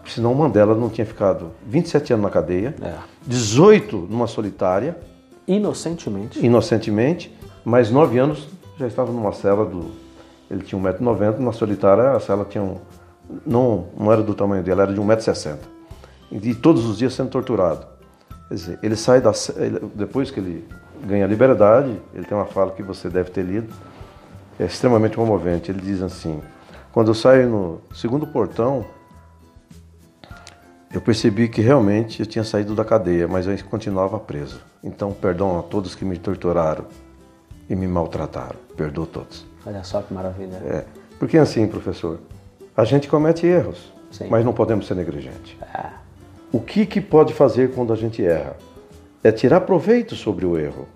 Senão Mandela não tinha ficado 27 anos na cadeia, é. 18 numa solitária. Inocentemente. Inocentemente, mas 9 anos já estava numa cela do. Ele tinha 1,90m, na solitária a cela tinha um. Não, não era do tamanho dele, era de 1,60m e todos os dias sendo torturado. Quer dizer, ele sai da depois que ele ganha a liberdade, ele tem uma fala que você deve ter lido, é extremamente comovente. Ele diz assim: quando eu saio no segundo portão, eu percebi que realmente eu tinha saído da cadeia, mas eu continuava preso. Então, perdão a todos que me torturaram e me maltrataram. Perdoo todos. Olha só que maravilha. É, porque assim, professor, a gente comete erros, Sim. mas não podemos ser negligentes. É. O que, que pode fazer quando a gente erra? É tirar proveito sobre o erro,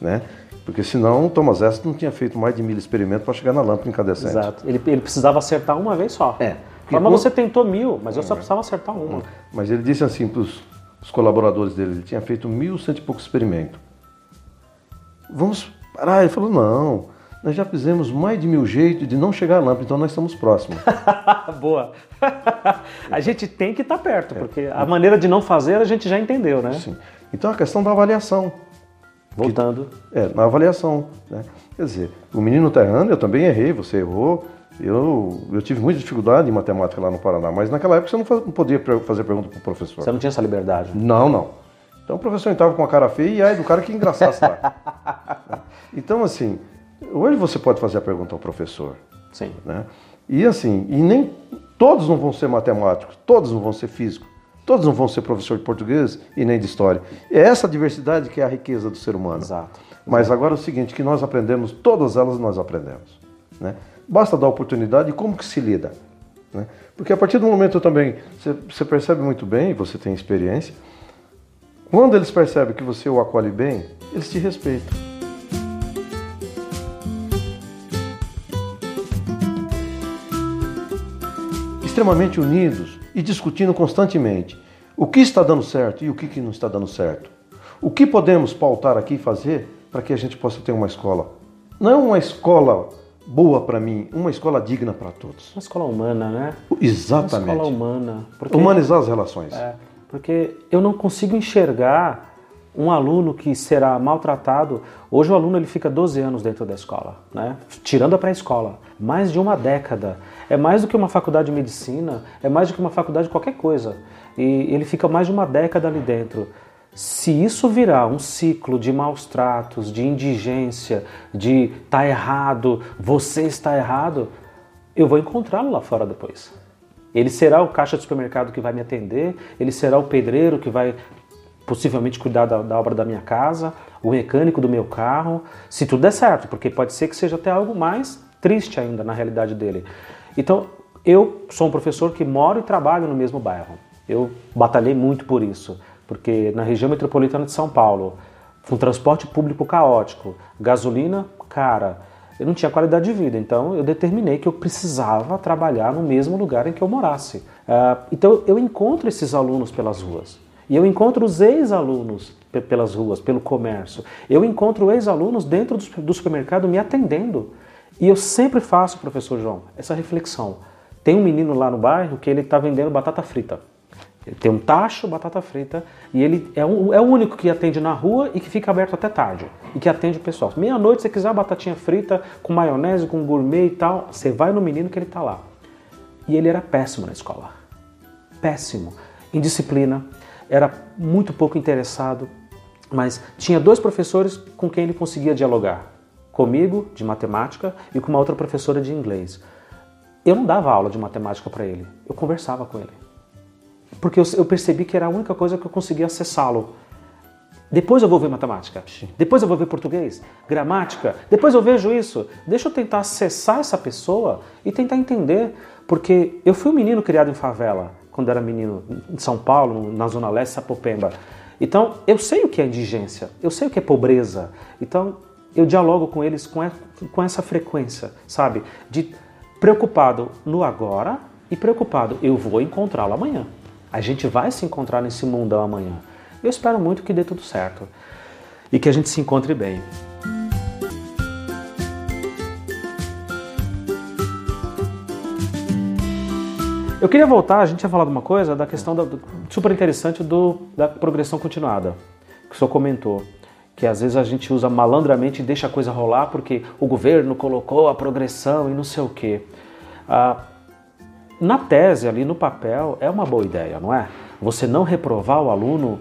né? Porque senão Thomas Edison não tinha feito mais de mil experimentos para chegar na lâmpada incandescente. Exato. Ele, ele precisava acertar uma vez só. É. Mas você tentou mil, mas eu só precisava acertar uma. Hum. Mas ele disse assim para os colaboradores dele, ele tinha feito mil cento e poucos experimentos. Vamos parar. Ele falou, não, nós já fizemos mais de mil jeitos de não chegar à lâmpada, então nós estamos próximos. (laughs) Boa. (laughs) a gente tem que estar tá perto, porque a maneira de não fazer a gente já entendeu, né? Sim. Então a questão da avaliação. Voltando. Que, é, na avaliação. Né? Quer dizer, o menino está errando, eu também errei, você errou. Eu, eu tive muita dificuldade em matemática lá no Paraná, mas naquela época você não, faz, não podia fazer pergunta para o professor. Você não tinha essa liberdade? Não, não. Então o professor entrava com a cara feia e aí do cara que engraçasse lá. (laughs) então, assim, Hoje você pode fazer a pergunta ao professor. Sim. Né? E assim, e nem todos não vão ser matemáticos, todos não vão ser físicos, todos não vão ser professor de português e nem de história. É essa diversidade que é a riqueza do ser humano. Exato. Mas agora é o seguinte, que nós aprendemos, todas elas nós aprendemos. Né? Basta dar oportunidade e como que se lida. Né? Porque a partir do momento também, você, percebe muito bem, você tem experiência, quando eles percebem que você o acolhe bem, eles te respeitam. Extremamente unidos e discutindo constantemente o que está dando certo e o que não está dando certo. O que podemos pautar aqui e fazer para que a gente possa ter uma escola? Não é uma escola boa para mim, uma escola digna para todos. Uma escola humana, né? Exatamente. Uma escola humana. Porque, Humanizar as relações. É, porque eu não consigo enxergar um aluno que será maltratado, hoje o aluno ele fica 12 anos dentro da escola, né? tirando a pré-escola, mais de uma década. É mais do que uma faculdade de medicina, é mais do que uma faculdade de qualquer coisa. E ele fica mais de uma década ali dentro. Se isso virar um ciclo de maus tratos, de indigência, de tá errado, você está errado, eu vou encontrá-lo lá fora depois. Ele será o caixa de supermercado que vai me atender, ele será o pedreiro que vai possivelmente cuidar da, da, obra da minha casa, o mecânico do meu carro, se tudo der certo, porque pode ser que seja até algo mais triste ainda na realidade dele. Então, eu sou um professor que moro e trabalho no mesmo bairro. Eu batalhei muito por isso, porque na região metropolitana de São Paulo, com transporte público caótico, gasolina cara, eu não tinha qualidade de vida. Então eu determinei que eu precisava trabalhar no mesmo lugar em que eu morasse. Uh, então eu encontro esses alunos pelas ruas. E eu encontro os ex-alunos pelas ruas, pelo comércio. Eu encontro ex-alunos dentro do supermercado me atendendo. E eu sempre faço, professor João, essa reflexão. Tem um menino lá no bairro que ele está vendendo batata frita. Ele tem um tacho, batata frita, e ele é, um, é o único que atende na rua e que fica aberto até tarde. E que atende o pessoal. Meia-noite, se quiser batatinha frita, com maionese, com gourmet e tal, você vai no menino que ele está lá. E ele era péssimo na escola. Péssimo. Indisciplina, era muito pouco interessado, mas tinha dois professores com quem ele conseguia dialogar. Comigo, de matemática, e com uma outra professora de inglês. Eu não dava aula de matemática para ele, eu conversava com ele porque eu, eu percebi que era a única coisa que eu conseguia acessá-lo. Depois eu vou ver matemática. Depois eu vou ver português, gramática. Depois eu vejo isso. Deixa eu tentar acessar essa pessoa e tentar entender. Porque eu fui um menino criado em favela, quando era menino em São Paulo, na Zona Leste, Sapopemba. Então, eu sei o que é indigência, eu sei o que é pobreza. Então, eu dialogo com eles com, com essa frequência, sabe? De preocupado no agora e preocupado, eu vou encontrá-lo amanhã. A gente vai se encontrar nesse mundão amanhã. Eu espero muito que dê tudo certo e que a gente se encontre bem. Eu queria voltar, a gente tinha falado uma coisa da questão da, super interessante do, da progressão continuada, que o senhor comentou. Que às vezes a gente usa malandramente e deixa a coisa rolar porque o governo colocou a progressão e não sei o quê. Ah, na tese, ali no papel, é uma boa ideia, não é? Você não reprovar o aluno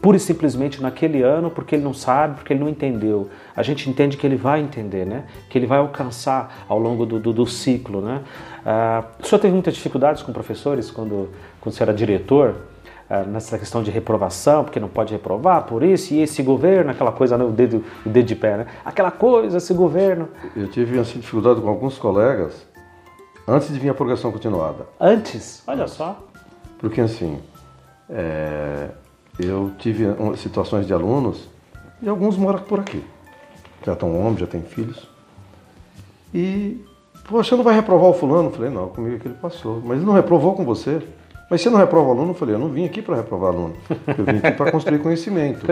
pura e simplesmente naquele ano porque ele não sabe, porque ele não entendeu. A gente entende que ele vai entender, né? Que ele vai alcançar ao longo do, do, do ciclo, né? Ah, o senhor teve muitas dificuldades com professores quando, quando você era diretor? Ah, nessa questão de reprovação, porque não pode reprovar por isso, e esse governo, aquela coisa, né, o, dedo, o dedo de pé, né? Aquela coisa, esse governo. Eu tive assim, dificuldade com alguns colegas Antes de vir a progressão continuada. Antes? Olha só. Porque assim, é, eu tive situações de alunos, e alguns moram por aqui. Já estão homens, já têm filhos. E, poxa, não vai reprovar o fulano? Eu falei, não, comigo é que ele passou. Mas ele não reprovou com você? Mas você não reprova aluno? Eu falei, eu não vim aqui para reprovar aluno. Eu vim aqui para construir conhecimento.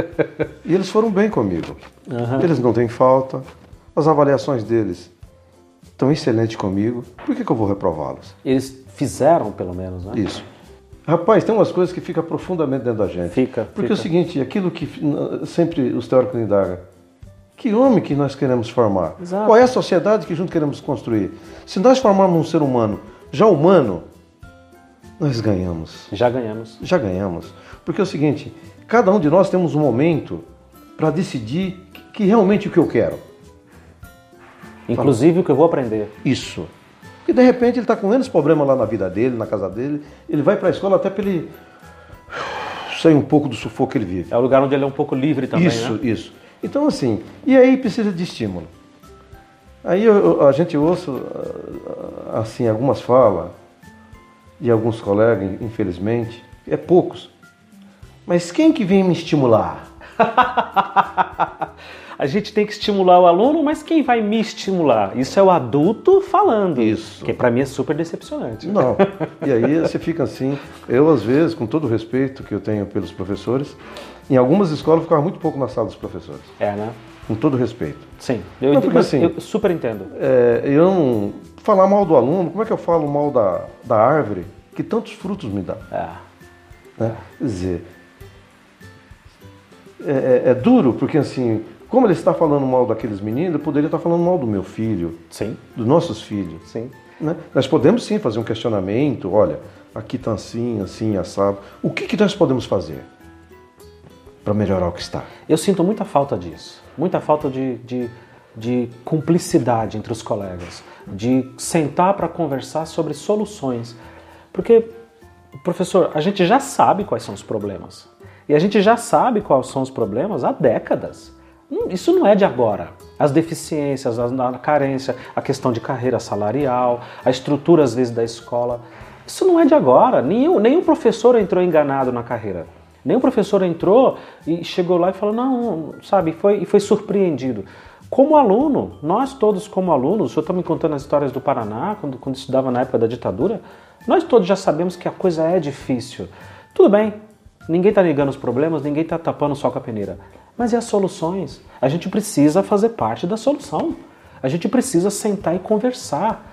E eles foram bem comigo. Uhum. Eles não têm falta. As avaliações deles estão excelentes comigo, por que, que eu vou reprová-los? Eles fizeram, pelo menos, né? Isso. Rapaz, tem umas coisas que ficam profundamente dentro da gente. Fica. Porque fica. é o seguinte, aquilo que sempre os teóricos indagam, que homem que nós queremos formar? Exato. Qual é a sociedade que junto queremos construir? Se nós formarmos um ser humano já humano, nós ganhamos. Já ganhamos. Já ganhamos. Porque é o seguinte, cada um de nós temos um momento para decidir que realmente o que eu quero. Inclusive o que eu vou aprender. Isso. E de repente ele está com menos problemas lá na vida dele, na casa dele. Ele vai para a escola até para ele (sighs) sair um pouco do sufoco que ele vive. É o lugar onde ele é um pouco livre também, Isso, né? isso. Então assim, e aí precisa de estímulo. Aí eu, a gente ouça assim algumas falas de alguns colegas, infelizmente, é poucos. Mas quem que vem me estimular? (laughs) a gente tem que estimular o aluno, mas quem vai me estimular? Isso é o adulto falando. Isso. Que para mim é super decepcionante. Não. (laughs) E aí você fica assim. Eu, às vezes, com todo o respeito que eu tenho pelos professores, em algumas escolas ficava muito pouco na sala dos professores. É, né? Com todo respeito. Sim. Eu, não, porque, assim, eu super entendo. É, eu não. Falar mal do aluno, como é que eu falo mal da, da árvore que tantos frutos me dá? É. Né? Quer dizer, é, é, é, duro, porque assim, como ele está falando mal daqueles meninos, ele poderia estar falando mal do meu filho, sim. dos nossos filhos. Sim. Né? Nós podemos sim fazer um questionamento, olha, aqui está assim, assim, assado. O que, que nós podemos fazer para melhorar o que está? Eu sinto muita falta disso. Muita falta de, de de cumplicidade entre os colegas, de sentar para conversar sobre soluções. Porque, professor, a gente já sabe quais são os problemas. E a gente já sabe quais são os problemas há décadas. Hum, isso não é de agora. As deficiências, a carência, a questão de carreira salarial, a estrutura, às vezes, da escola. Isso não é de agora. Nenhum, nenhum professor entrou enganado na carreira. Nenhum professor entrou e chegou lá e falou, não, sabe, foi, e foi surpreendido. Como aluno, nós todos como alunos, o senhor está me contando as histórias do Paraná, quando, quando estudava na época da ditadura, nós todos já sabemos que a coisa é difícil. Tudo bem, ninguém está negando os problemas, ninguém está tapando o sol com a peneira. Mas e as soluções? A gente precisa fazer parte da solução. A gente precisa sentar e conversar.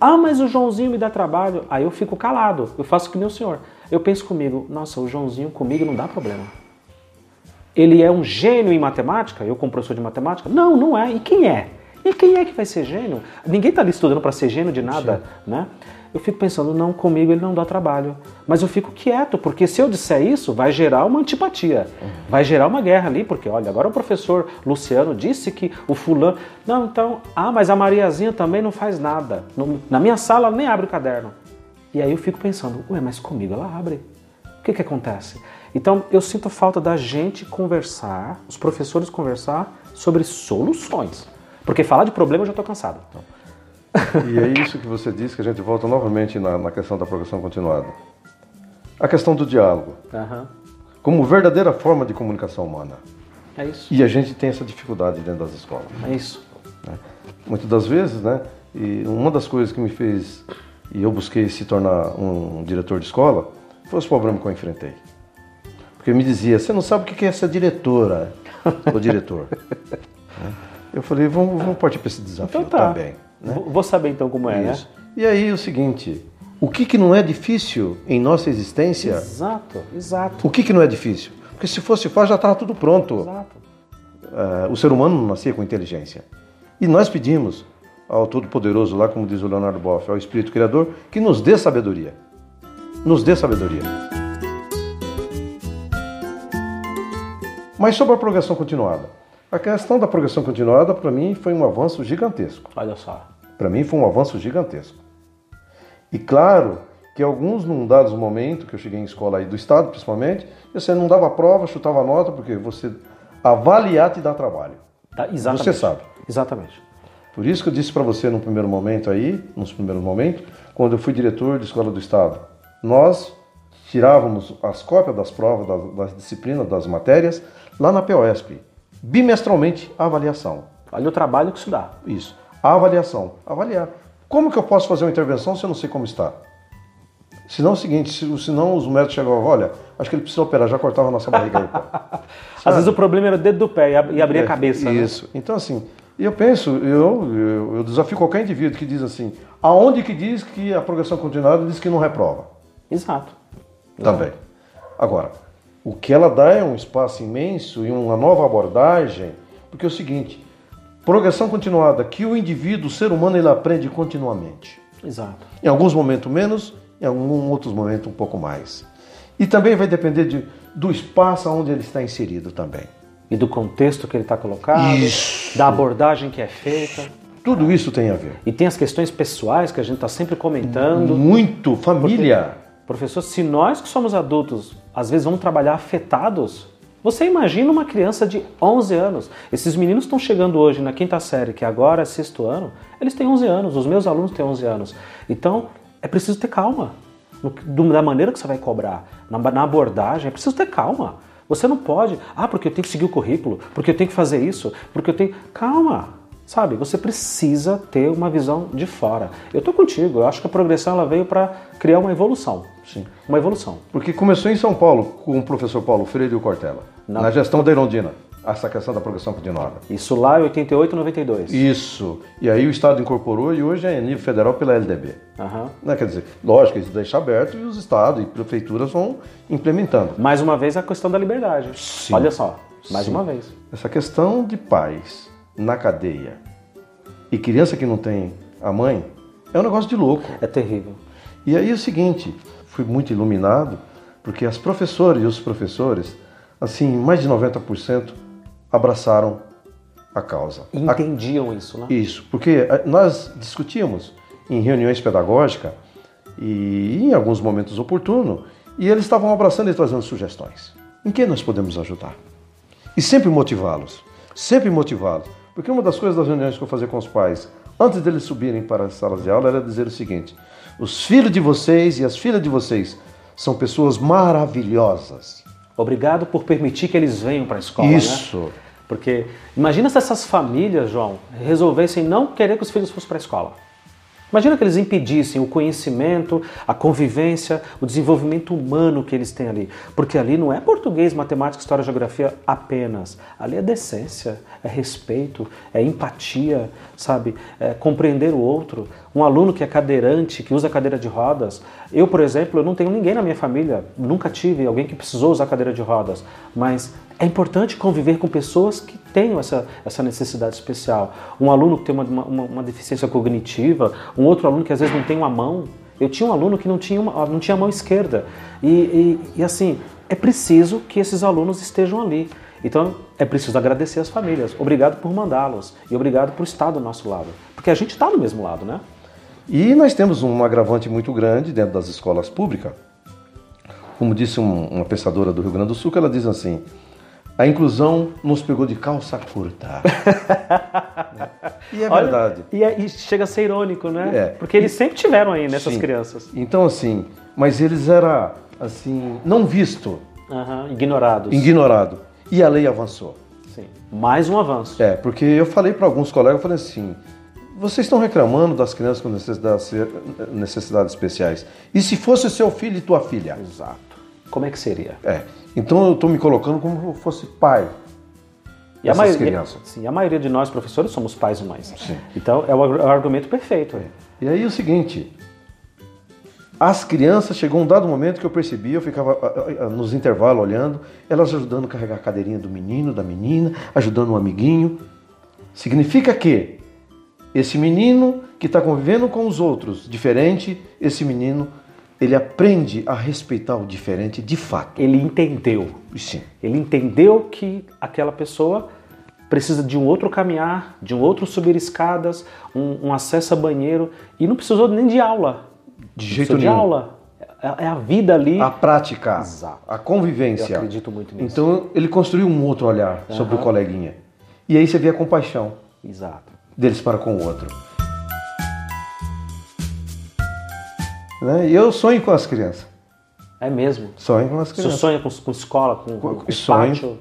Ah, mas o Joãozinho me dá trabalho. Aí eu fico calado, eu faço que nem o senhor. Eu penso comigo, nossa, o Joãozinho comigo não dá problema. Ele é um gênio em matemática? Eu, como professor de matemática? Não, não é. E quem é? E quem é que vai ser gênio? Ninguém está ali estudando para ser gênio de nada, Sim. né? Eu fico pensando, não, comigo ele não dá trabalho. Mas eu fico quieto, porque se eu disser isso, vai gerar uma antipatia. Uhum. Vai gerar uma guerra ali, porque olha, agora o professor Luciano disse que o fulano. Não, então, ah, mas a Mariazinha também não faz nada. Na minha sala ela nem abre o caderno. E aí eu fico pensando, ué, mas comigo ela abre. O que, que acontece? Então eu sinto falta da gente conversar, os professores conversar sobre soluções. Porque falar de problema eu já estou cansado. E é isso que você disse, que a gente volta novamente na, na questão da progressão continuada. A questão do diálogo. Uhum. Como verdadeira forma de comunicação humana. É isso. E a gente tem essa dificuldade dentro das escolas. É isso. Né? Muitas das vezes, né? E uma das coisas que me fez e eu busquei se tornar um diretor de escola foi os problemas que eu enfrentei. Porque me dizia, você não sabe o que é ser diretora ou diretor. (laughs) eu falei, vamos, vamos partir para esse desafio então tá. também. Né? Vou saber então como é, Isso. né? E aí o seguinte, o que, que não é difícil em nossa existência? Exato, exato. O que, que não é difícil? Porque se fosse fácil já estava tudo pronto. Exato. Uh, o ser humano não nascia com inteligência. E nós pedimos ao Todo-Poderoso, lá como diz o Leonardo Boff, ao Espírito Criador, que nos dê sabedoria. Nos dê sabedoria. Mas sobre a progressão continuada. A questão da progressão continuada, para mim, foi um avanço gigantesco. Olha só. Para mim, foi um avanço gigantesco. E claro que alguns, num dado momento, que eu cheguei em escola aí do Estado, principalmente, você não dava prova, chutava nota, porque você avaliar te dá trabalho. Tá, exatamente. Você sabe. Exatamente. Por isso que eu disse para você no primeiro momento aí, nos primeiros momentos, quando eu fui diretor de escola do Estado, nós tirávamos as cópias das provas, das, das disciplinas, das matérias, lá na POSP. Bimestralmente, a avaliação. Olha o trabalho que isso dá. Isso. A avaliação. Avaliar. Como que eu posso fazer uma intervenção se eu não sei como está? Senão é o seguinte, senão os médicos chegavam, olha, acho que ele precisa operar, já cortava a nossa barriga aí. (laughs) Às vezes o problema era o dedo do pé e abrir é, a cabeça. Né? Isso. Né? Então, assim, eu penso, eu, eu, eu, desafio qualquer indivíduo que diz assim, aonde que diz que a progressão continuada diz que não reprova? Exato. Também. Agora, o que ela dá é um espaço imenso e uma nova abordagem, porque é o seguinte, progressão continuada, que o indivíduo, o ser humano, ele aprende continuamente. Exato. Em alguns momentos menos, em alguns outros momentos um pouco mais. E também vai depender de, do espaço onde ele está inserido também. E do contexto que ele está colocado, isso. da abordagem que é feita. Tudo isso tem a ver. E tem as questões pessoais que a gente está sempre comentando. Muito, família. Porque, professor, se nós que somos adultos, às vezes vamos trabalhar afetados, você imagina uma criança de 11 anos. Esses meninos estão chegando hoje na quinta série, que agora é sexto ano, eles têm 11 anos, os meus alunos têm 11 anos. Então, é preciso ter calma. No, da maneira que você vai cobrar, na, na abordagem, é preciso ter calma. Você não pode, ah, porque eu tenho que seguir o currículo, porque eu tenho que fazer isso, porque eu tenho. Calma! Sabe, você precisa ter uma visão de fora. Eu estou contigo, eu acho que a progressão ela veio para criar uma evolução. Sim. Uma evolução. Porque começou em São Paulo com o professor Paulo Freire e o Cortella, Não. na gestão da Irondina essa questão da progressão continuada. Isso lá em 88, 92. Isso. E aí o Estado incorporou e hoje é nível federal pela LDB. Uhum. Né? Quer dizer, lógico, isso deixa aberto e os estados e prefeituras vão implementando. Mais uma vez a questão da liberdade. Sim. Olha só, mais Sim. uma vez. Essa questão de pais na cadeia e criança que não tem a mãe é um negócio de louco. É terrível. E aí é o seguinte, fui muito iluminado porque as professoras e os professores, assim, mais de 90% abraçaram a causa. Entendiam a... isso, né? Isso, porque eh, nós discutíamos em reuniões pedagógicas e em alguns momentos oportunos, e eles estavam abraçando e trazendo sugestões. Em que nós podemos ajudar? E sempre motivá-los, sempre motivá-los. Porque uma das coisas das reuniões que eu fazia com os pais, antes deles subirem para as salas de aula, era dizer o seguinte: os filhos de vocês e as filhas de vocês são pessoas maravilhosas. Obrigado por permitir que eles venham para a escola. Né? Isso. Né? Porque imagina se essas famílias, João, resolvessem não querer que os filhos fossem para a escola. Imagina que eles impedissem o conhecimento, a convivência, o desenvolvimento humano que eles têm ali. Porque ali não é português, matemática, história, geografia apenas. Ali é decência, é respeito, é empatia, sabe? É compreender o outro. Um aluno que é cadeirante, que usa cadeira de rodas. Eu, por exemplo, eu não tenho ninguém na minha família, nunca tive alguém que precisou usar cadeira de rodas. Mas é importante conviver com pessoas que tenham essa, essa necessidade especial. Um aluno que tem uma, uma, uma, deficiência cognitiva, um outro aluno que às vezes não tem uma mão. Eu tinha um aluno que não tinha, uma, não tinha mão esquerda. E, e, e assim, é preciso que esses alunos estejam ali. Então é preciso agradecer as famílias. Obrigado por mandá-los e obrigado por estar do nosso lado. Porque a gente está do mesmo lado, né? E nós temos um agravante muito grande dentro das escolas públicas. Como disse um, uma pensadora do Rio Grande do Sul, que ela diz assim: a inclusão nos pegou de calça curta. (laughs) e é Olha, verdade. E, é, e, chega a ser irônico, né? É. Porque eles sempre tiveram aí nessas Sim. crianças. Então, assim, mas eles eram, assim, não visto. Uhum, ignorados. Ignorado. E a lei avançou. Sim. Mais um avanço. É, porque eu falei para alguns colegas, eu falei assim, vocês estão reclamando das crianças com necessidades, necessidades especiais. E se fosse seu filho e tua filha? Exato. Como é que seria? É. Então eu estou me colocando como se fosse pai. E a maioria, crianças. Sim, a maioria de nós, professores, somos pais e mães. Sim. Então é o, é argumento perfeito. É. E aí o seguinte, as crianças, chegou um dado momento que eu percebi, eu ficava nos intervalos olhando, elas ajudando a carregar a cadeirinha do menino, da menina, ajudando um amiguinho. Significa que esse menino que está convivendo com os outros, diferente, esse menino ele aprende a respeitar o diferente de fato. Ele entendeu. Sim. Ele entendeu que aquela pessoa precisa de um outro caminhar, de um outro subir escadas, um, um acesso a banheiro e não precisou nem de aula. De jeito nenhum. de aula. É, é a vida ali. A prática. Exato. A convivência. Eu acredito muito nisso. Então ele construiu um outro olhar uhum. sobre o coleguinha. E aí você vê a compaixão. Exato. Deles para com o outro. Né? E eu sonho com as crianças. É mesmo? Sonho com as crianças. Você sonha com, com escola, com, com, com sonho, pátio?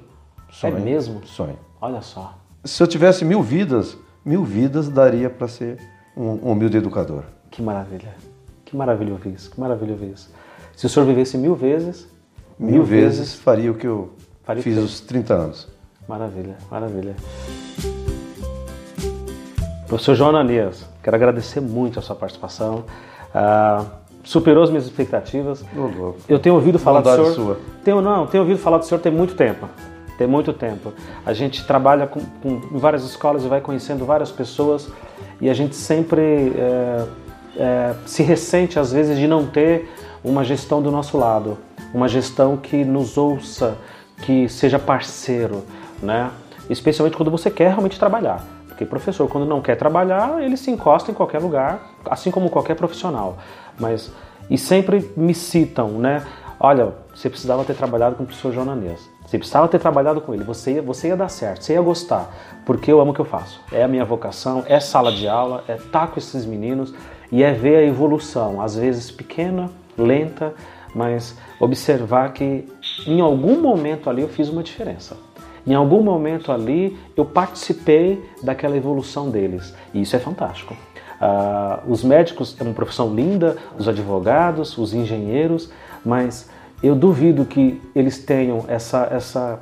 Sonho, é mesmo? Sonho. Olha só. Se eu tivesse mil vidas, mil vidas daria para ser um, um, humilde educador. Que maravilha. Que maravilha ouvir isso. Que maravilha ouvir isso. Se o senhor vivesse mil vezes... Mil, mil vezes, vezes, faria o que eu fiz aos 30 anos. Maravilha, maravilha. Professor João Ananias, quero agradecer muito a sua participação. Uh, superou as minhas expectativas. Oh, eu tenho ouvido falar do senhor. Sua. Tenho não, tenho ouvido falar do senhor tem muito tempo. Tem muito tempo. A gente trabalha com, com várias escolas e vai conhecendo várias pessoas e a gente sempre é, é, se ressente às vezes de não ter uma gestão do nosso lado, uma gestão que nos ouça, que seja parceiro, né? Especialmente quando você quer realmente trabalhar. Porque professor, quando não quer trabalhar, ele se encosta em qualquer lugar, assim como qualquer profissional. Mas e sempre me citam, né? Olha, você precisava ter trabalhado com o professor Jonanês. Você precisava ter trabalhado com ele. Você ia, você ia dar certo, você ia gostar, porque eu amo o que eu faço. É a minha vocação, é sala de aula, é estar com esses meninos e é ver a evolução, às vezes pequena, lenta, mas observar que em algum momento ali eu fiz uma diferença. Em algum momento ali eu participei daquela evolução deles e isso é fantástico. Uh, os médicos é uma profissão linda, os advogados, os engenheiros, mas eu duvido que eles tenham essa, essa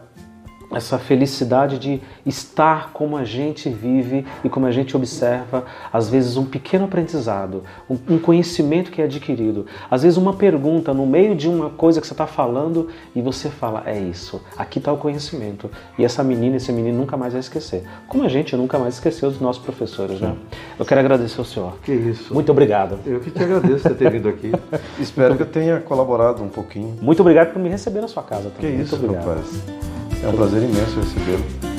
essa felicidade de estar como a gente vive e como a gente observa, às vezes um pequeno aprendizado, um, conhecimento que é adquirido, às vezes uma pergunta no meio de uma coisa que você está falando e você fala, é isso, aqui está o conhecimento. E essa menina, esse menino nunca mais vai esquecer. Como a gente nunca mais esqueceu dos nossos professores, né? Eu quero agradecer ao senhor. Que isso. Muito obrigado. Eu que te agradeço por ter (laughs) vindo aqui. Espero que eu tenha colaborado um pouquinho. Muito obrigado por me receber na sua casa. Também. Que isso, Muito obrigado. rapaz. É um prazer imenso recebê-lo.